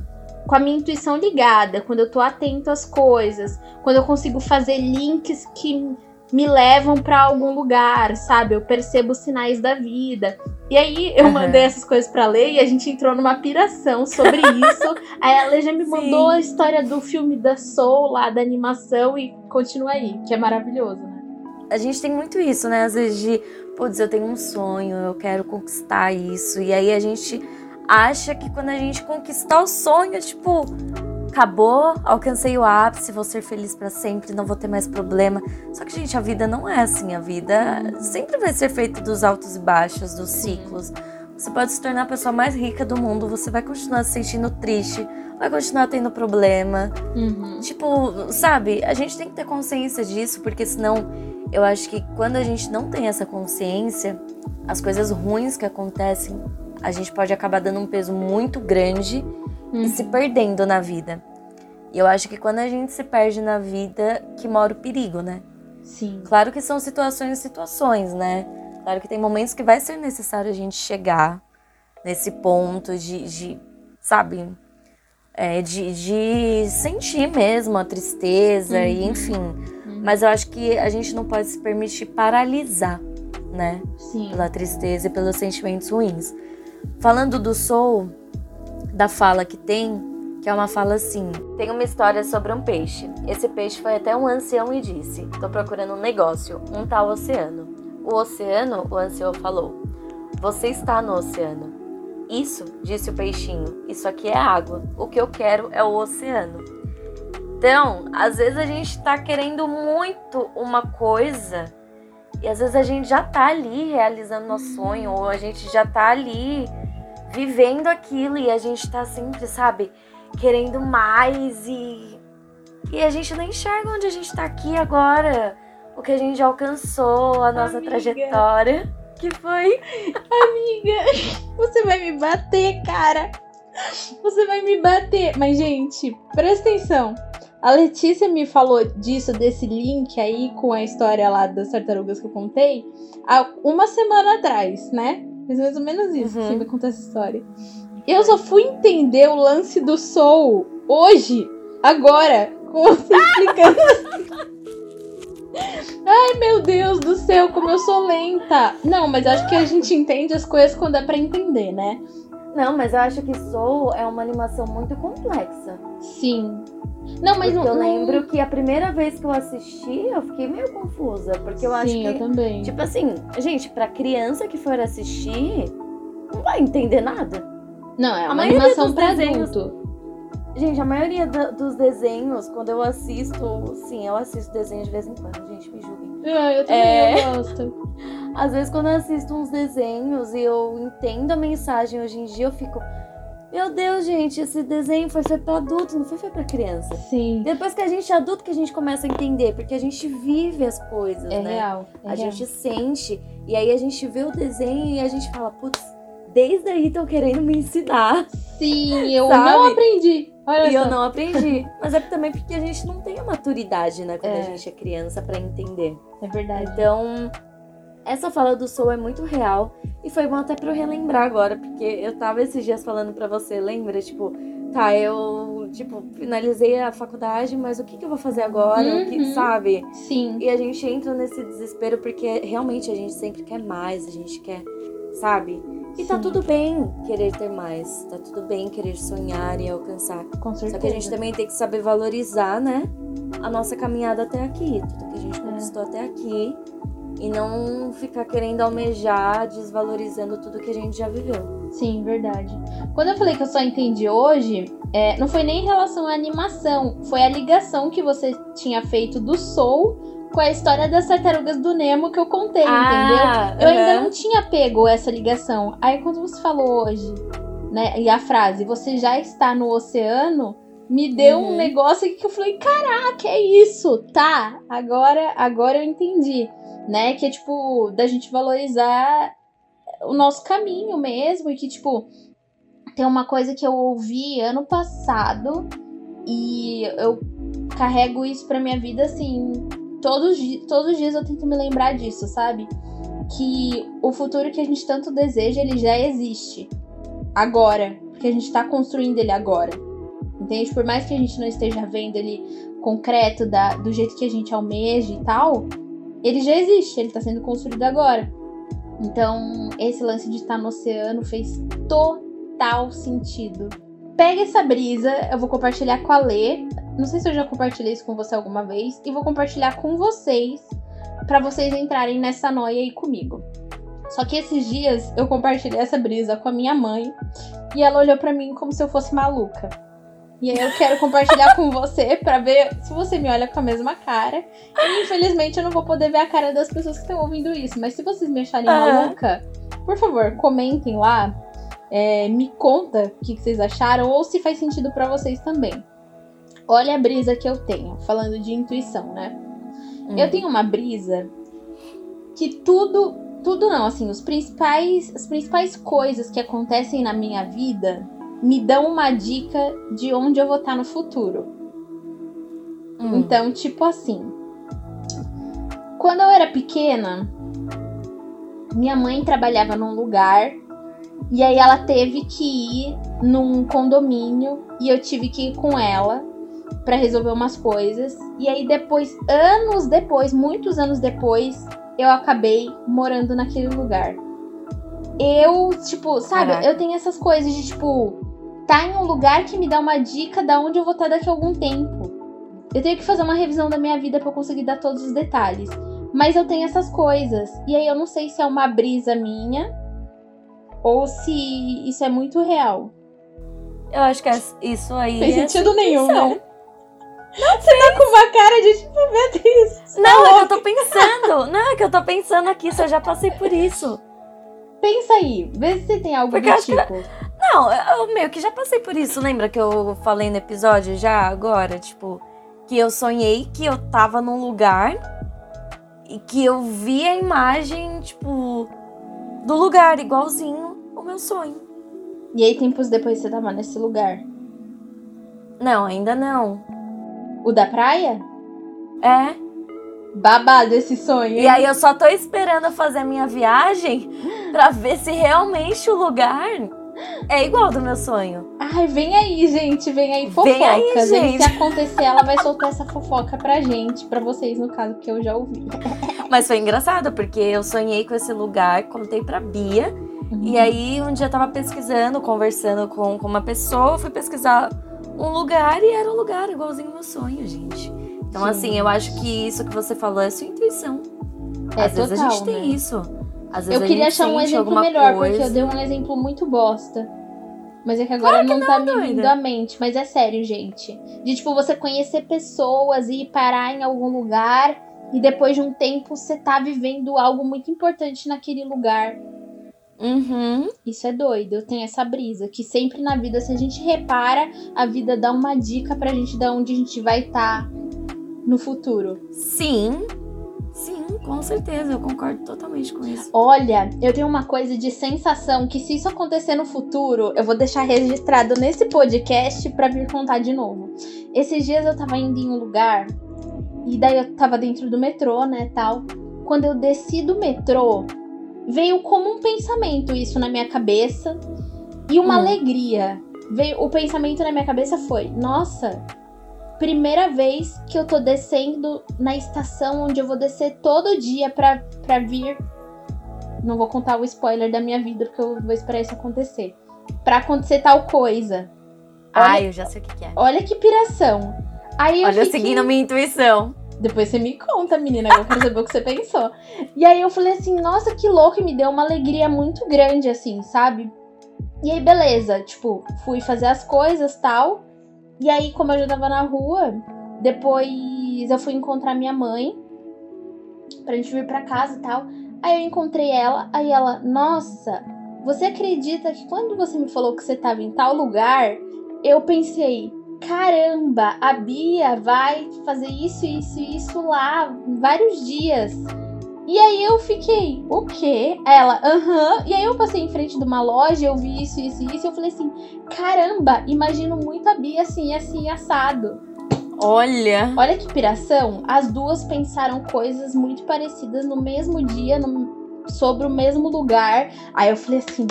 [SPEAKER 1] com a minha intuição ligada, quando eu tô atento às coisas, quando eu consigo fazer links que me levam para algum lugar, sabe? Eu percebo os sinais da vida. E aí eu uhum. mandei essas coisas para ler e a gente entrou numa piração sobre (laughs) isso. aí a Lê já me mandou Sim. a história do filme da Soul lá, da animação e continua aí, que é maravilhoso, né?
[SPEAKER 2] A gente tem muito isso, né? Às vezes de, putz, eu tenho um sonho, eu quero conquistar isso. E aí a gente acha que quando a gente conquistar o sonho, tipo, acabou, alcancei o ápice, vou ser feliz para sempre, não vou ter mais problema. Só que, gente, a vida não é assim. A vida sempre vai ser feita dos altos e baixos, dos ciclos. Você pode se tornar a pessoa mais rica do mundo, você vai continuar se sentindo triste, vai continuar tendo problema.
[SPEAKER 1] Uhum.
[SPEAKER 2] Tipo, sabe? A gente tem que ter consciência disso, porque senão eu acho que quando a gente não tem essa consciência, as coisas ruins que acontecem, a gente pode acabar dando um peso muito grande uhum. e se uhum. perdendo na vida. E eu acho que quando a gente se perde na vida, que mora o perigo, né?
[SPEAKER 1] Sim.
[SPEAKER 2] Claro que são situações e situações, né? Claro que tem momentos que vai ser necessário a gente chegar nesse ponto de, de sabe, é, de, de sentir mesmo a tristeza uhum. e enfim. Uhum. Mas eu acho que a gente não pode se permitir paralisar, né?
[SPEAKER 1] Sim.
[SPEAKER 2] Pela tristeza e pelos sentimentos ruins. Falando do soul, da fala que tem, que é uma fala assim: Tem uma história sobre um peixe. Esse peixe foi até um ancião e disse: Tô procurando um negócio, um tal oceano. O oceano, o ancião falou: Você está no oceano. Isso, disse o peixinho, isso aqui é água. O que eu quero é o oceano. Então, às vezes a gente tá querendo muito uma coisa e às vezes a gente já tá ali realizando nosso sonho, ou a gente já tá ali vivendo aquilo e a gente tá sempre, sabe, querendo mais e. E a gente não enxerga onde a gente tá aqui agora, o que a gente já alcançou, a nossa Amiga. trajetória. Que foi?
[SPEAKER 1] Amiga, você vai me bater, cara. Você vai me bater. Mas, gente, presta atenção. A Letícia me falou disso, desse link aí com a história lá das tartarugas que eu contei, há uma semana atrás, né? Mais ou menos isso uhum. que me contou essa história. Eu só fui entender o lance do Soul hoje, agora, com (laughs) você explicando. Ai, meu Deus do céu, como eu sou lenta. Não, mas acho que a gente entende as coisas quando é pra entender, né?
[SPEAKER 2] Não, mas eu acho que Soul é uma animação muito complexa.
[SPEAKER 1] Sim. Não, mas
[SPEAKER 2] não, eu lembro que a primeira vez que eu assisti, eu fiquei meio confusa. Porque eu
[SPEAKER 1] Sim,
[SPEAKER 2] acho que.
[SPEAKER 1] eu também.
[SPEAKER 2] Tipo assim, gente, pra criança que for assistir, não vai entender nada.
[SPEAKER 1] Não, é uma animação pra desenhos, adulto.
[SPEAKER 2] Gente, a maioria do, dos desenhos, quando eu assisto, sim, eu assisto desenhos de vez em quando, gente, me julguem.
[SPEAKER 1] Ah, eu também, é... eu gosto. (laughs)
[SPEAKER 2] Às vezes, quando eu assisto uns desenhos e eu entendo a mensagem hoje em dia, eu fico. Meu Deus, gente, esse desenho foi feito para adulto, não foi feito para criança.
[SPEAKER 1] Sim.
[SPEAKER 2] Depois que a gente é adulto que a gente começa a entender, porque a gente vive as coisas,
[SPEAKER 1] é
[SPEAKER 2] né?
[SPEAKER 1] Real, é
[SPEAKER 2] a
[SPEAKER 1] real.
[SPEAKER 2] gente sente e aí a gente vê o desenho e a gente fala, putz, desde aí estão querendo me ensinar.
[SPEAKER 1] Sim, (laughs) eu Sabe? não aprendi.
[SPEAKER 2] Olha e só. eu não aprendi. Mas é também porque a gente não tem a maturidade, né, quando é. a gente é criança para entender.
[SPEAKER 1] É verdade.
[SPEAKER 2] Então, essa fala do Soul é muito real e foi bom até para eu relembrar agora, porque eu tava esses dias falando para você, lembra, tipo, tá, eu, tipo, finalizei a faculdade, mas o que que eu vou fazer agora?
[SPEAKER 1] Uhum.
[SPEAKER 2] O que, sabe?
[SPEAKER 1] Sim.
[SPEAKER 2] E a gente entra nesse desespero porque realmente a gente sempre quer mais, a gente quer, sabe? E tá Sim. tá tudo bem querer ter mais, tá tudo bem querer sonhar e alcançar.
[SPEAKER 1] Com certeza.
[SPEAKER 2] Só que a gente também tem que saber valorizar, né? A nossa caminhada até aqui, tudo que a gente é. conquistou até aqui. E não ficar querendo almejar, desvalorizando tudo que a gente já viveu.
[SPEAKER 1] Sim, verdade. Quando eu falei que eu só entendi hoje, é, não foi nem em relação à animação, foi a ligação que você tinha feito do Soul com a história das tartarugas do Nemo que eu contei, ah, entendeu? Eu ainda não tinha pego essa ligação. Aí quando você falou hoje, né, e a frase, você já está no oceano, me deu uhum. um negócio que eu falei, caraca, é isso, tá? Agora, agora eu entendi, né? Que é tipo da gente valorizar o nosso caminho mesmo e que tipo tem uma coisa que eu ouvi ano passado e eu carrego isso pra minha vida assim todos, todos os dias eu tento me lembrar disso, sabe? Que o futuro que a gente tanto deseja, ele já existe. Agora. Porque a gente tá construindo ele agora. Entende? Por mais que a gente não esteja vendo ele concreto da, do jeito que a gente almeja e tal, ele já existe, ele tá sendo construído agora. Então, esse lance de estar no oceano fez total sentido. Pega essa brisa, eu vou compartilhar com a Lê. Não sei se eu já compartilhei isso com você alguma vez. E vou compartilhar com vocês. para vocês entrarem nessa noia aí comigo. Só que esses dias eu compartilhei essa brisa com a minha mãe. E ela olhou para mim como se eu fosse maluca. E aí eu quero compartilhar com você para ver se você me olha com a mesma cara. E infelizmente eu não vou poder ver a cara das pessoas que estão ouvindo isso. Mas se vocês me acharem ah. maluca, por favor, comentem lá. É, me conta o que, que vocês acharam ou se faz sentido para vocês também. Olha a brisa que eu tenho, falando de intuição, né? Hum. Eu tenho uma brisa que tudo, tudo não, assim, os principais, as principais coisas que acontecem na minha vida me dão uma dica de onde eu vou estar no futuro. Hum. Então, tipo assim, quando eu era pequena, minha mãe trabalhava num lugar e aí ela teve que ir num condomínio e eu tive que ir com ela para resolver umas coisas. E aí depois, anos depois, muitos anos depois, eu acabei morando naquele lugar. Eu, tipo, sabe, Caraca. eu tenho essas coisas de tipo, tá em um lugar que me dá uma dica da onde eu vou estar daqui a algum tempo. Eu tenho que fazer uma revisão da minha vida para eu conseguir dar todos os detalhes. Mas eu tenho essas coisas. E aí eu não sei se é uma brisa minha ou se isso é muito real.
[SPEAKER 2] Eu acho que é isso aí.
[SPEAKER 1] Tem é sentido nenhum, né? Não Você tá com uma cara de tipo, Deus.
[SPEAKER 2] Não, é que eu tô pensando. Não, é que eu tô pensando aqui, se eu já passei por isso.
[SPEAKER 1] Pensa aí, vê se você tem algo Porque do tipo. Que...
[SPEAKER 2] Não, eu meio que já passei por isso. Lembra que eu falei no episódio já agora? Tipo, que eu sonhei que eu tava num lugar e que eu vi a imagem, tipo, do lugar, igualzinho o meu sonho.
[SPEAKER 1] E aí, tempos depois, você tava nesse lugar?
[SPEAKER 2] Não, ainda não.
[SPEAKER 1] O da praia?
[SPEAKER 2] É.
[SPEAKER 1] Babado esse sonho.
[SPEAKER 2] E aí eu só tô esperando fazer a minha viagem pra ver se realmente o lugar é igual do meu sonho.
[SPEAKER 1] Ai, vem aí, gente, vem aí fofocas.
[SPEAKER 2] Vem aí,
[SPEAKER 1] Aí,
[SPEAKER 2] gente.
[SPEAKER 1] se acontecer, ela vai soltar essa fofoca pra gente, pra vocês, no caso, que eu já ouvi.
[SPEAKER 2] Mas foi engraçado, porque eu sonhei com esse lugar, contei pra Bia.
[SPEAKER 1] Uhum.
[SPEAKER 2] E aí um dia eu tava pesquisando, conversando com, com uma pessoa, fui pesquisar um lugar e era um lugar igualzinho ao meu sonho, gente. Então,
[SPEAKER 1] Sim.
[SPEAKER 2] assim, eu acho que isso que você falou é sua intuição.
[SPEAKER 1] É
[SPEAKER 2] Às vezes a
[SPEAKER 1] total,
[SPEAKER 2] gente tem
[SPEAKER 1] né?
[SPEAKER 2] isso. Às vezes
[SPEAKER 1] Eu queria achar um exemplo melhor,
[SPEAKER 2] coisa.
[SPEAKER 1] porque eu dei um exemplo muito bosta. Mas é que agora
[SPEAKER 2] Claro que
[SPEAKER 1] não, tá
[SPEAKER 2] não,
[SPEAKER 1] me vindo à mente. Mas é sério, gente. De tipo, você conhecer pessoas e parar em algum lugar e depois de um tempo você tá vivendo algo muito importante naquele lugar.
[SPEAKER 2] Uhum.
[SPEAKER 1] Isso é doido, eu tenho essa brisa. Que sempre na vida, se a gente repara, a vida dá uma dica pra gente de onde a gente vai estar no futuro.
[SPEAKER 2] Sim. Sim, com certeza. Eu concordo totalmente com isso.
[SPEAKER 1] Olha, eu tenho uma coisa de sensação que se isso acontecer no futuro, eu vou deixar registrado nesse podcast pra vir contar de novo. Esses dias eu tava indo em um lugar e daí eu tava dentro do metrô, né, tal. Quando eu desci do metrô, veio como um pensamento isso na minha cabeça e uma
[SPEAKER 2] Hum.
[SPEAKER 1] alegria. Veio o pensamento na minha cabeça foi: "Nossa, primeira vez que eu tô descendo na estação onde eu vou descer todo dia pra, pra vir. Não vou contar o spoiler da minha vida, porque eu vou esperar isso acontecer. Pra acontecer tal coisa. Olha,
[SPEAKER 2] Ai, eu já sei o que, que é.
[SPEAKER 1] olha que piração. Aí eu
[SPEAKER 2] Olha, eu
[SPEAKER 1] fiquei...
[SPEAKER 2] seguindo a minha intuição.
[SPEAKER 1] Depois você me conta, menina, eu quero saber o que você pensou. E aí eu falei assim, nossa, que louco, e me deu uma alegria muito grande, assim, sabe? E aí, beleza, tipo, fui fazer as coisas tal. E aí, como eu já tava na rua, depois eu fui encontrar minha mãe pra gente vir pra casa e tal. Aí eu encontrei ela, aí ela, nossa, você acredita que quando você me falou que você tava em tal lugar, eu pensei, caramba, a Bia vai fazer isso, isso isso lá vários dias. E aí eu fiquei, o quê? Ela, aham. E aí eu passei em frente de uma loja, eu vi isso, isso e isso, e eu falei assim, caramba, imagino muito a Bia assim, assim, assado.
[SPEAKER 2] Olha.
[SPEAKER 1] Olha que piração, as duas pensaram coisas muito parecidas no mesmo dia, no- sobre o mesmo lugar. Aí eu falei assim,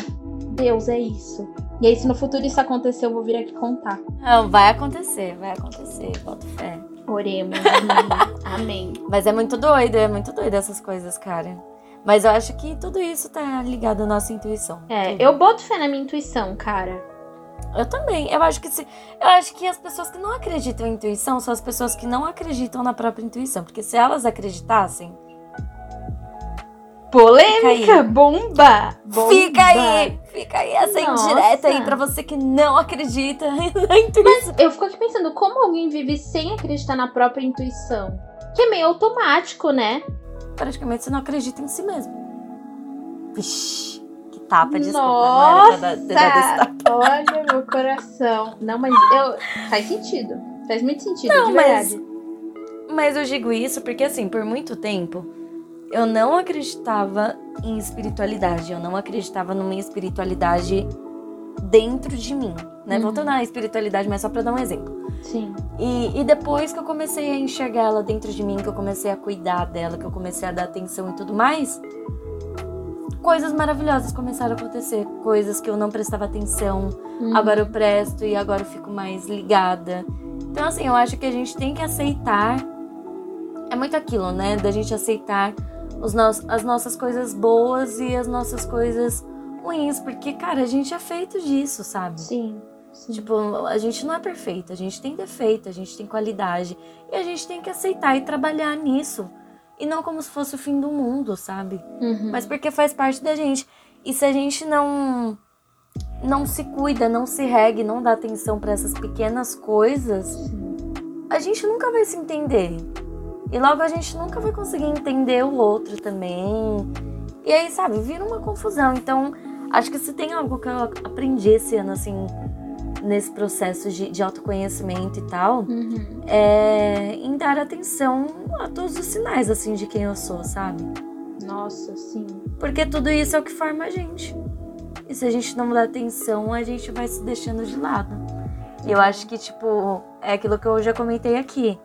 [SPEAKER 1] Deus, é isso. E aí, se no futuro isso acontecer, eu vou vir aqui contar.
[SPEAKER 2] Não, vai acontecer, vai acontecer. Boto fé.
[SPEAKER 1] Oremos, amém. (laughs) amém.
[SPEAKER 2] Mas é muito doido, é muito doido essas coisas, cara. Mas eu acho que tudo isso tá ligado à nossa intuição.
[SPEAKER 1] É,
[SPEAKER 2] Tudo.
[SPEAKER 1] eu boto fé na minha intuição, cara.
[SPEAKER 2] Eu também. Eu acho que se, eu acho que as pessoas que não acreditam em intuição são as pessoas que não acreditam na própria intuição, porque se elas acreditassem,
[SPEAKER 1] Polêmica, bomba, bomba.
[SPEAKER 2] fica aí, fica aí essa
[SPEAKER 1] Nossa.
[SPEAKER 2] indireta aí pra você que não acredita (laughs) na intuição.
[SPEAKER 1] Eu fico aqui pensando, como alguém vive sem acreditar na própria intuição? Que é meio automático, né?
[SPEAKER 2] Praticamente você não acredita em si mesmo. Vixe, que tapa, desculpa. Não era pra dar- ter dado esse tapa.
[SPEAKER 1] Nossa, olha meu coração. Não, mas eu... faz sentido. Faz muito sentido,
[SPEAKER 2] Não,
[SPEAKER 1] de
[SPEAKER 2] mas-
[SPEAKER 1] verdade.
[SPEAKER 2] Mas eu digo isso porque, assim, por muito tempo eu não acreditava em espiritualidade. Eu não acreditava numa espiritualidade dentro de mim, né?
[SPEAKER 1] Uhum.
[SPEAKER 2] Voltando à espiritualidade, mas só pra dar um exemplo.
[SPEAKER 1] Sim.
[SPEAKER 2] E, e depois que eu comecei a enxergar ela dentro de mim, que eu comecei a cuidar dela, que eu comecei a dar atenção e tudo mais, coisas maravilhosas começaram a acontecer. Coisas que eu não prestava atenção,
[SPEAKER 1] Hum.
[SPEAKER 2] agora eu presto e agora eu fico mais ligada. Então, assim, eu acho que a gente tem que aceitar. É muito aquilo, né? Da gente aceitar os nos, as nossas coisas boas e as nossas coisas ruins. Porque, cara, a gente é feito disso, sabe?
[SPEAKER 1] Sim. sim.
[SPEAKER 2] Tipo, a gente não é perfeito, a gente tem defeito, a gente tem qualidade. E a gente tem que aceitar e trabalhar nisso. E não como se fosse o fim do mundo, sabe?
[SPEAKER 1] Uhum.
[SPEAKER 2] mas porque faz parte da gente. E se a gente não não se cuida, não se regue, não dá atenção para essas pequenas coisas,
[SPEAKER 1] Sim.
[SPEAKER 2] a gente nunca vai se entender. E logo a gente nunca vai conseguir entender o outro também. E aí, sabe, vira uma confusão. Então, acho que se tem algo que eu aprendi esse ano, assim, nesse processo de, de autoconhecimento e tal,
[SPEAKER 1] Uhum.
[SPEAKER 2] é em dar atenção a todos os sinais, assim, de quem eu sou, sabe?
[SPEAKER 1] Nossa, sim.
[SPEAKER 2] Porque tudo isso é o que forma a gente. E se a gente não dá atenção, a gente vai se deixando de lado. E eu acho que, tipo, é aquilo que eu já comentei aqui.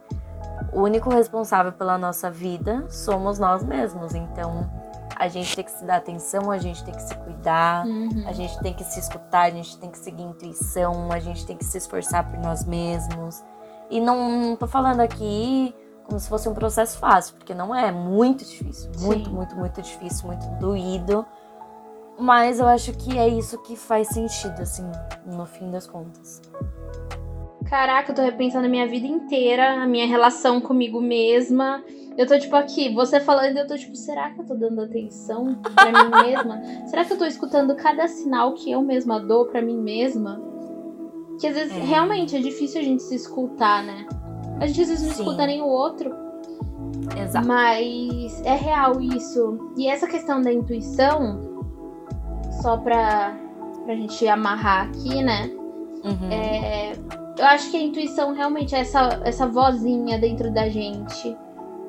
[SPEAKER 2] O único responsável pela nossa vida somos nós mesmos. Então, a gente tem que se dar atenção, a gente tem que se cuidar,
[SPEAKER 1] Uhum.
[SPEAKER 2] a gente tem que se escutar, a gente tem que seguir intuição, a gente tem que se esforçar por nós mesmos. E não, não tô falando aqui como se fosse um processo fácil, porque não é, é muito difícil, muito,
[SPEAKER 1] Sim.
[SPEAKER 2] muito, muito difícil, muito doído. Mas eu acho que é isso que faz sentido, assim, no fim das contas.
[SPEAKER 1] Caraca, eu tô repensando a minha vida inteira, a minha relação comigo mesma. Eu tô, tipo, aqui, você falando, eu tô, tipo, será que eu tô dando atenção pra mim (laughs) mesma? Será que eu tô escutando cada sinal que eu mesma dou pra mim mesma? Que às vezes,
[SPEAKER 2] É.
[SPEAKER 1] realmente, é difícil a gente se escutar, né? A gente às vezes não
[SPEAKER 2] Sim.
[SPEAKER 1] escuta nem o outro.
[SPEAKER 2] Exato.
[SPEAKER 1] Mas é real isso. E essa questão da intuição, só pra, pra gente amarrar aqui, né?
[SPEAKER 2] Uhum.
[SPEAKER 1] É, eu acho que a intuição realmente é essa, essa vozinha dentro da gente.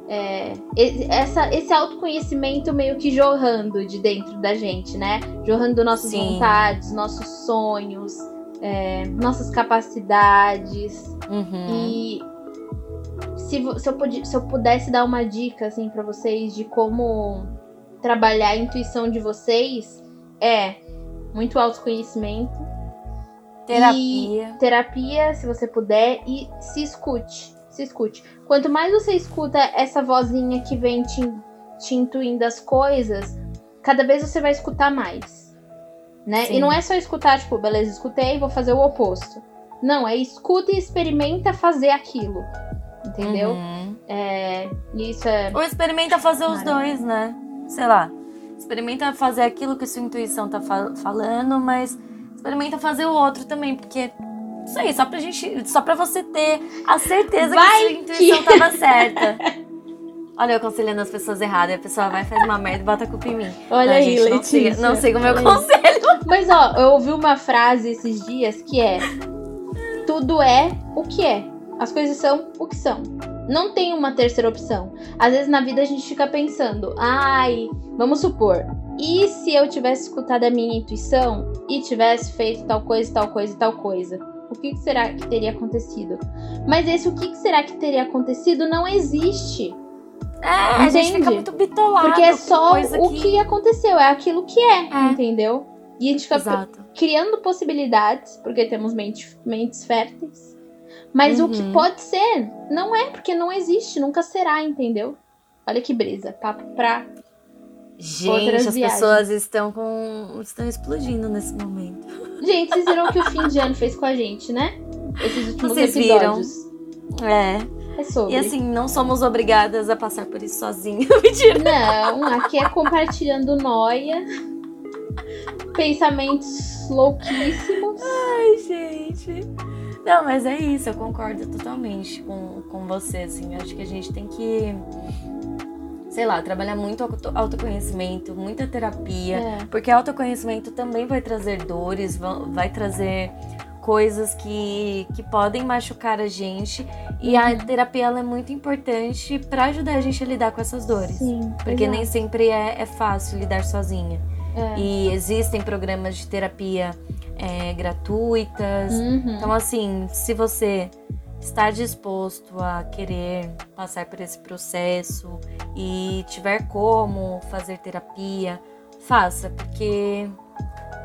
[SPEAKER 1] É, essa, esse autoconhecimento meio que jorrando de dentro da gente, né? Jorrando nossas
[SPEAKER 2] Sim.
[SPEAKER 1] vontades, nossos sonhos, é, nossas capacidades.
[SPEAKER 2] Uhum.
[SPEAKER 1] E se, se, eu pudi- se eu pudesse dar uma dica assim para vocês de como trabalhar a intuição de vocês, é muito autoconhecimento,
[SPEAKER 2] Terapia.
[SPEAKER 1] terapia, se você puder, e se escute. Se escute. Quanto mais você escuta essa vozinha que vem te, te intuindo as coisas, cada vez você vai escutar mais. Né?
[SPEAKER 2] Sim.
[SPEAKER 1] E não é só escutar, tipo, beleza, escutei, vou fazer o oposto. Não, é escuta e experimenta fazer aquilo. Entendeu?
[SPEAKER 2] Uhum.
[SPEAKER 1] É, e isso é.
[SPEAKER 2] Ou experimenta fazer os dois, né? Sei lá. Experimenta fazer aquilo que sua intuição tá fa- falando, mas experimenta fazer o outro também, porque não sei, só pra gente, só pra você ter a certeza
[SPEAKER 1] Vai
[SPEAKER 2] que sua intuição tava certa. Olha, eu aconselhando as pessoas erradas, a pessoa vai faz uma merda e bota a culpa em mim.
[SPEAKER 1] Olha
[SPEAKER 2] não,
[SPEAKER 1] aí,
[SPEAKER 2] gente, não
[SPEAKER 1] Letícia.
[SPEAKER 2] siga, não siga o meu conselho.
[SPEAKER 1] Mas ó, eu ouvi uma frase esses dias que é: Tudo é o que é. As coisas são o que são. Não tem uma terceira opção. Às vezes na vida a gente fica pensando, ai, vamos supor, e se eu tivesse escutado a minha intuição e tivesse feito tal coisa, tal coisa tal coisa? O que que será que teria acontecido? Mas esse o que que será que teria acontecido não existe.
[SPEAKER 2] É, a gente
[SPEAKER 1] Entende?
[SPEAKER 2] fica muito bitolado.
[SPEAKER 1] Porque é só o que aconteceu, é aquilo que é,
[SPEAKER 2] É.
[SPEAKER 1] entendeu? E a gente fica
[SPEAKER 2] Exato.
[SPEAKER 1] criando possibilidades, porque temos mente- mentes férteis. Mas o que
[SPEAKER 2] Uhum.
[SPEAKER 1] pode ser, não é, porque não existe, nunca será, entendeu? Olha que brisa, papo pra.
[SPEAKER 2] Gente, as
[SPEAKER 1] viagens.
[SPEAKER 2] pessoas estão com. estão explodindo nesse momento.
[SPEAKER 1] Gente, vocês viram o que o fim de ano fez com a gente, né? Esses últimos
[SPEAKER 2] Vocês viram?
[SPEAKER 1] episódios.
[SPEAKER 2] É.
[SPEAKER 1] É sobre.
[SPEAKER 2] E assim, não somos obrigadas a passar por isso sozinha. (laughs) Mentira.
[SPEAKER 1] Não, aqui é compartilhando noia, pensamentos louquíssimos.
[SPEAKER 2] Ai, gente. Não, mas é isso, eu concordo totalmente com, com você, assim. Eu acho que a gente tem que, sei lá, trabalhar muito auto- autoconhecimento, muita terapia.
[SPEAKER 1] É.
[SPEAKER 2] Porque autoconhecimento também vai trazer dores, va- vai trazer coisas que, que podem machucar a gente. E a
[SPEAKER 1] Uhum.
[SPEAKER 2] terapia é muito importante pra ajudar a gente a lidar com essas dores.
[SPEAKER 1] Sim.
[SPEAKER 2] Porque nem sempre é, é fácil lidar sozinha.
[SPEAKER 1] É.
[SPEAKER 2] E existem programas de terapia é, gratuitas.
[SPEAKER 1] Uhum.
[SPEAKER 2] Então, assim, se você está disposto a querer passar por esse processo e tiver como fazer terapia, faça, porque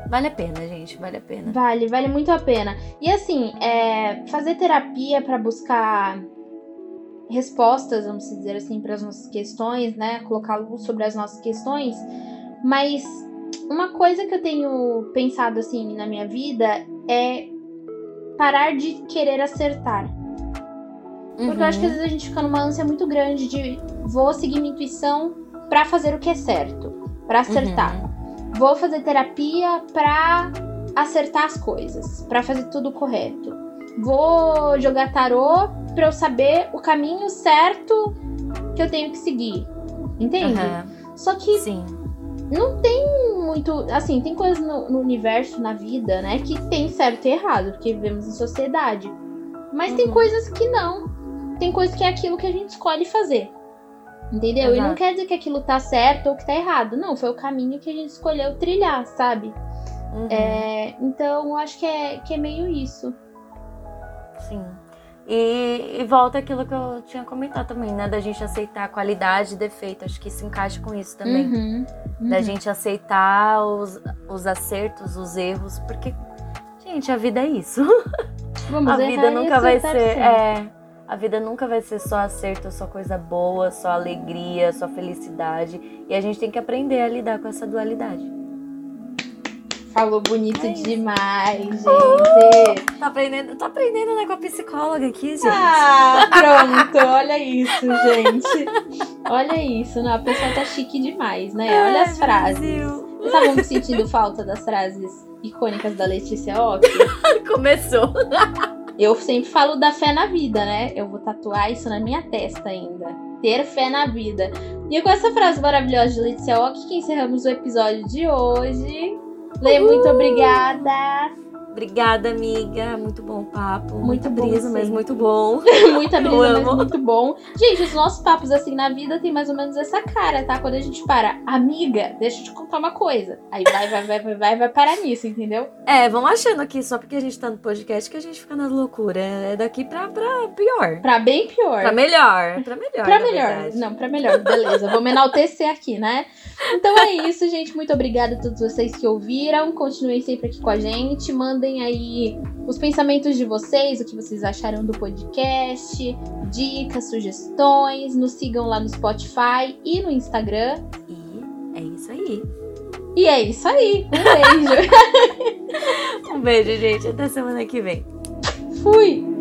[SPEAKER 2] vale a pena, gente, vale a pena.
[SPEAKER 1] Vale, vale muito a pena. E assim, é, fazer terapia para buscar respostas, vamos dizer assim, para as nossas questões, né? Colocar luz sobre as nossas questões. Mas uma coisa que eu tenho pensado assim na minha vida é parar de querer acertar. Porque eu acho que às vezes a gente fica numa ânsia muito grande de vou seguir minha intuição pra fazer o que é certo, pra acertar.
[SPEAKER 2] Uhum.
[SPEAKER 1] Vou fazer terapia pra acertar as coisas, pra fazer tudo correto. Vou jogar tarô pra eu saber o caminho certo que eu tenho que seguir. Entende?
[SPEAKER 2] Aham,
[SPEAKER 1] Só que
[SPEAKER 2] Sim.
[SPEAKER 1] não tem muito. Assim, tem coisas no, no universo, na vida, né, que tem certo e errado, porque vivemos em sociedade. Mas tem
[SPEAKER 2] Uhum.
[SPEAKER 1] coisas que não. Tem coisas que é aquilo que a gente escolhe fazer. Entendeu? E não
[SPEAKER 2] Exato.
[SPEAKER 1] quer dizer que aquilo tá certo ou que tá errado. Não, foi o caminho que a gente escolheu trilhar, sabe?
[SPEAKER 2] Uhum.
[SPEAKER 1] É, então eu acho que é, que é meio isso.
[SPEAKER 2] Sim. E, e volta aquilo que eu tinha comentado também, né? Da gente aceitar qualidade e defeito. Acho que se encaixa com isso também.
[SPEAKER 1] Uhum,
[SPEAKER 2] Da
[SPEAKER 1] uhum.
[SPEAKER 2] gente aceitar os, os acertos, os erros, porque, gente, a vida é isso. (laughs)
[SPEAKER 1] Vamos
[SPEAKER 2] a vida nunca vai ser. É, a vida nunca vai ser só acerto, só coisa boa, só alegria, só felicidade. E a gente tem que aprender a lidar com essa dualidade.
[SPEAKER 1] Falou bonito
[SPEAKER 2] É
[SPEAKER 1] demais, gente.
[SPEAKER 2] Tá aprendendo, tô aprendendo né, com a psicóloga aqui, gente.
[SPEAKER 1] Ah, (laughs) pronto, olha isso, gente. Olha isso, não, a pessoa tá chique demais, né? Olha as frases.
[SPEAKER 2] Brasil.
[SPEAKER 1] Vocês estavam sentindo falta das frases icônicas da Letícia Ock? (laughs)
[SPEAKER 2] Começou.
[SPEAKER 1] Eu sempre falo da fé na vida, né? Eu vou tatuar isso na minha testa ainda. Ter fé na vida. E com essa frase maravilhosa de Letícia Ock que encerramos o episódio de hoje. Lê, muito obrigada.
[SPEAKER 2] Obrigada, amiga. Muito bom o papo.
[SPEAKER 1] Muito
[SPEAKER 2] Muita
[SPEAKER 1] bom
[SPEAKER 2] brisa, mas muito bom. (laughs)
[SPEAKER 1] Muita
[SPEAKER 2] Eu
[SPEAKER 1] brisa, mas
[SPEAKER 2] amo.
[SPEAKER 1] muito bom. Gente, os nossos papos assim na vida tem mais ou menos essa cara, tá? Quando a gente para, amiga, deixa eu te contar uma coisa. Aí vai, vai, vai, vai, vai, vai parar nisso, entendeu?
[SPEAKER 2] É, vão achando aqui só porque a gente tá no podcast que a gente fica na loucura. É daqui pra, pra pior.
[SPEAKER 1] Pra bem pior.
[SPEAKER 2] Pra melhor. Pra melhor.
[SPEAKER 1] Pra melhor.
[SPEAKER 2] verdade.
[SPEAKER 1] Não, pra melhor. Beleza, vamos enaltecer aqui, né? Então é isso, gente. Muito obrigada a todos vocês que ouviram. Continuem sempre aqui com a gente. Mandem aí os pensamentos de vocês, o que vocês acharam do podcast, dicas, sugestões. Nos sigam lá no Spotify e no Instagram.
[SPEAKER 2] E é isso aí.
[SPEAKER 1] E é isso aí. Um beijo. (laughs)
[SPEAKER 2] Um beijo, gente. Até semana que vem.
[SPEAKER 1] Fui.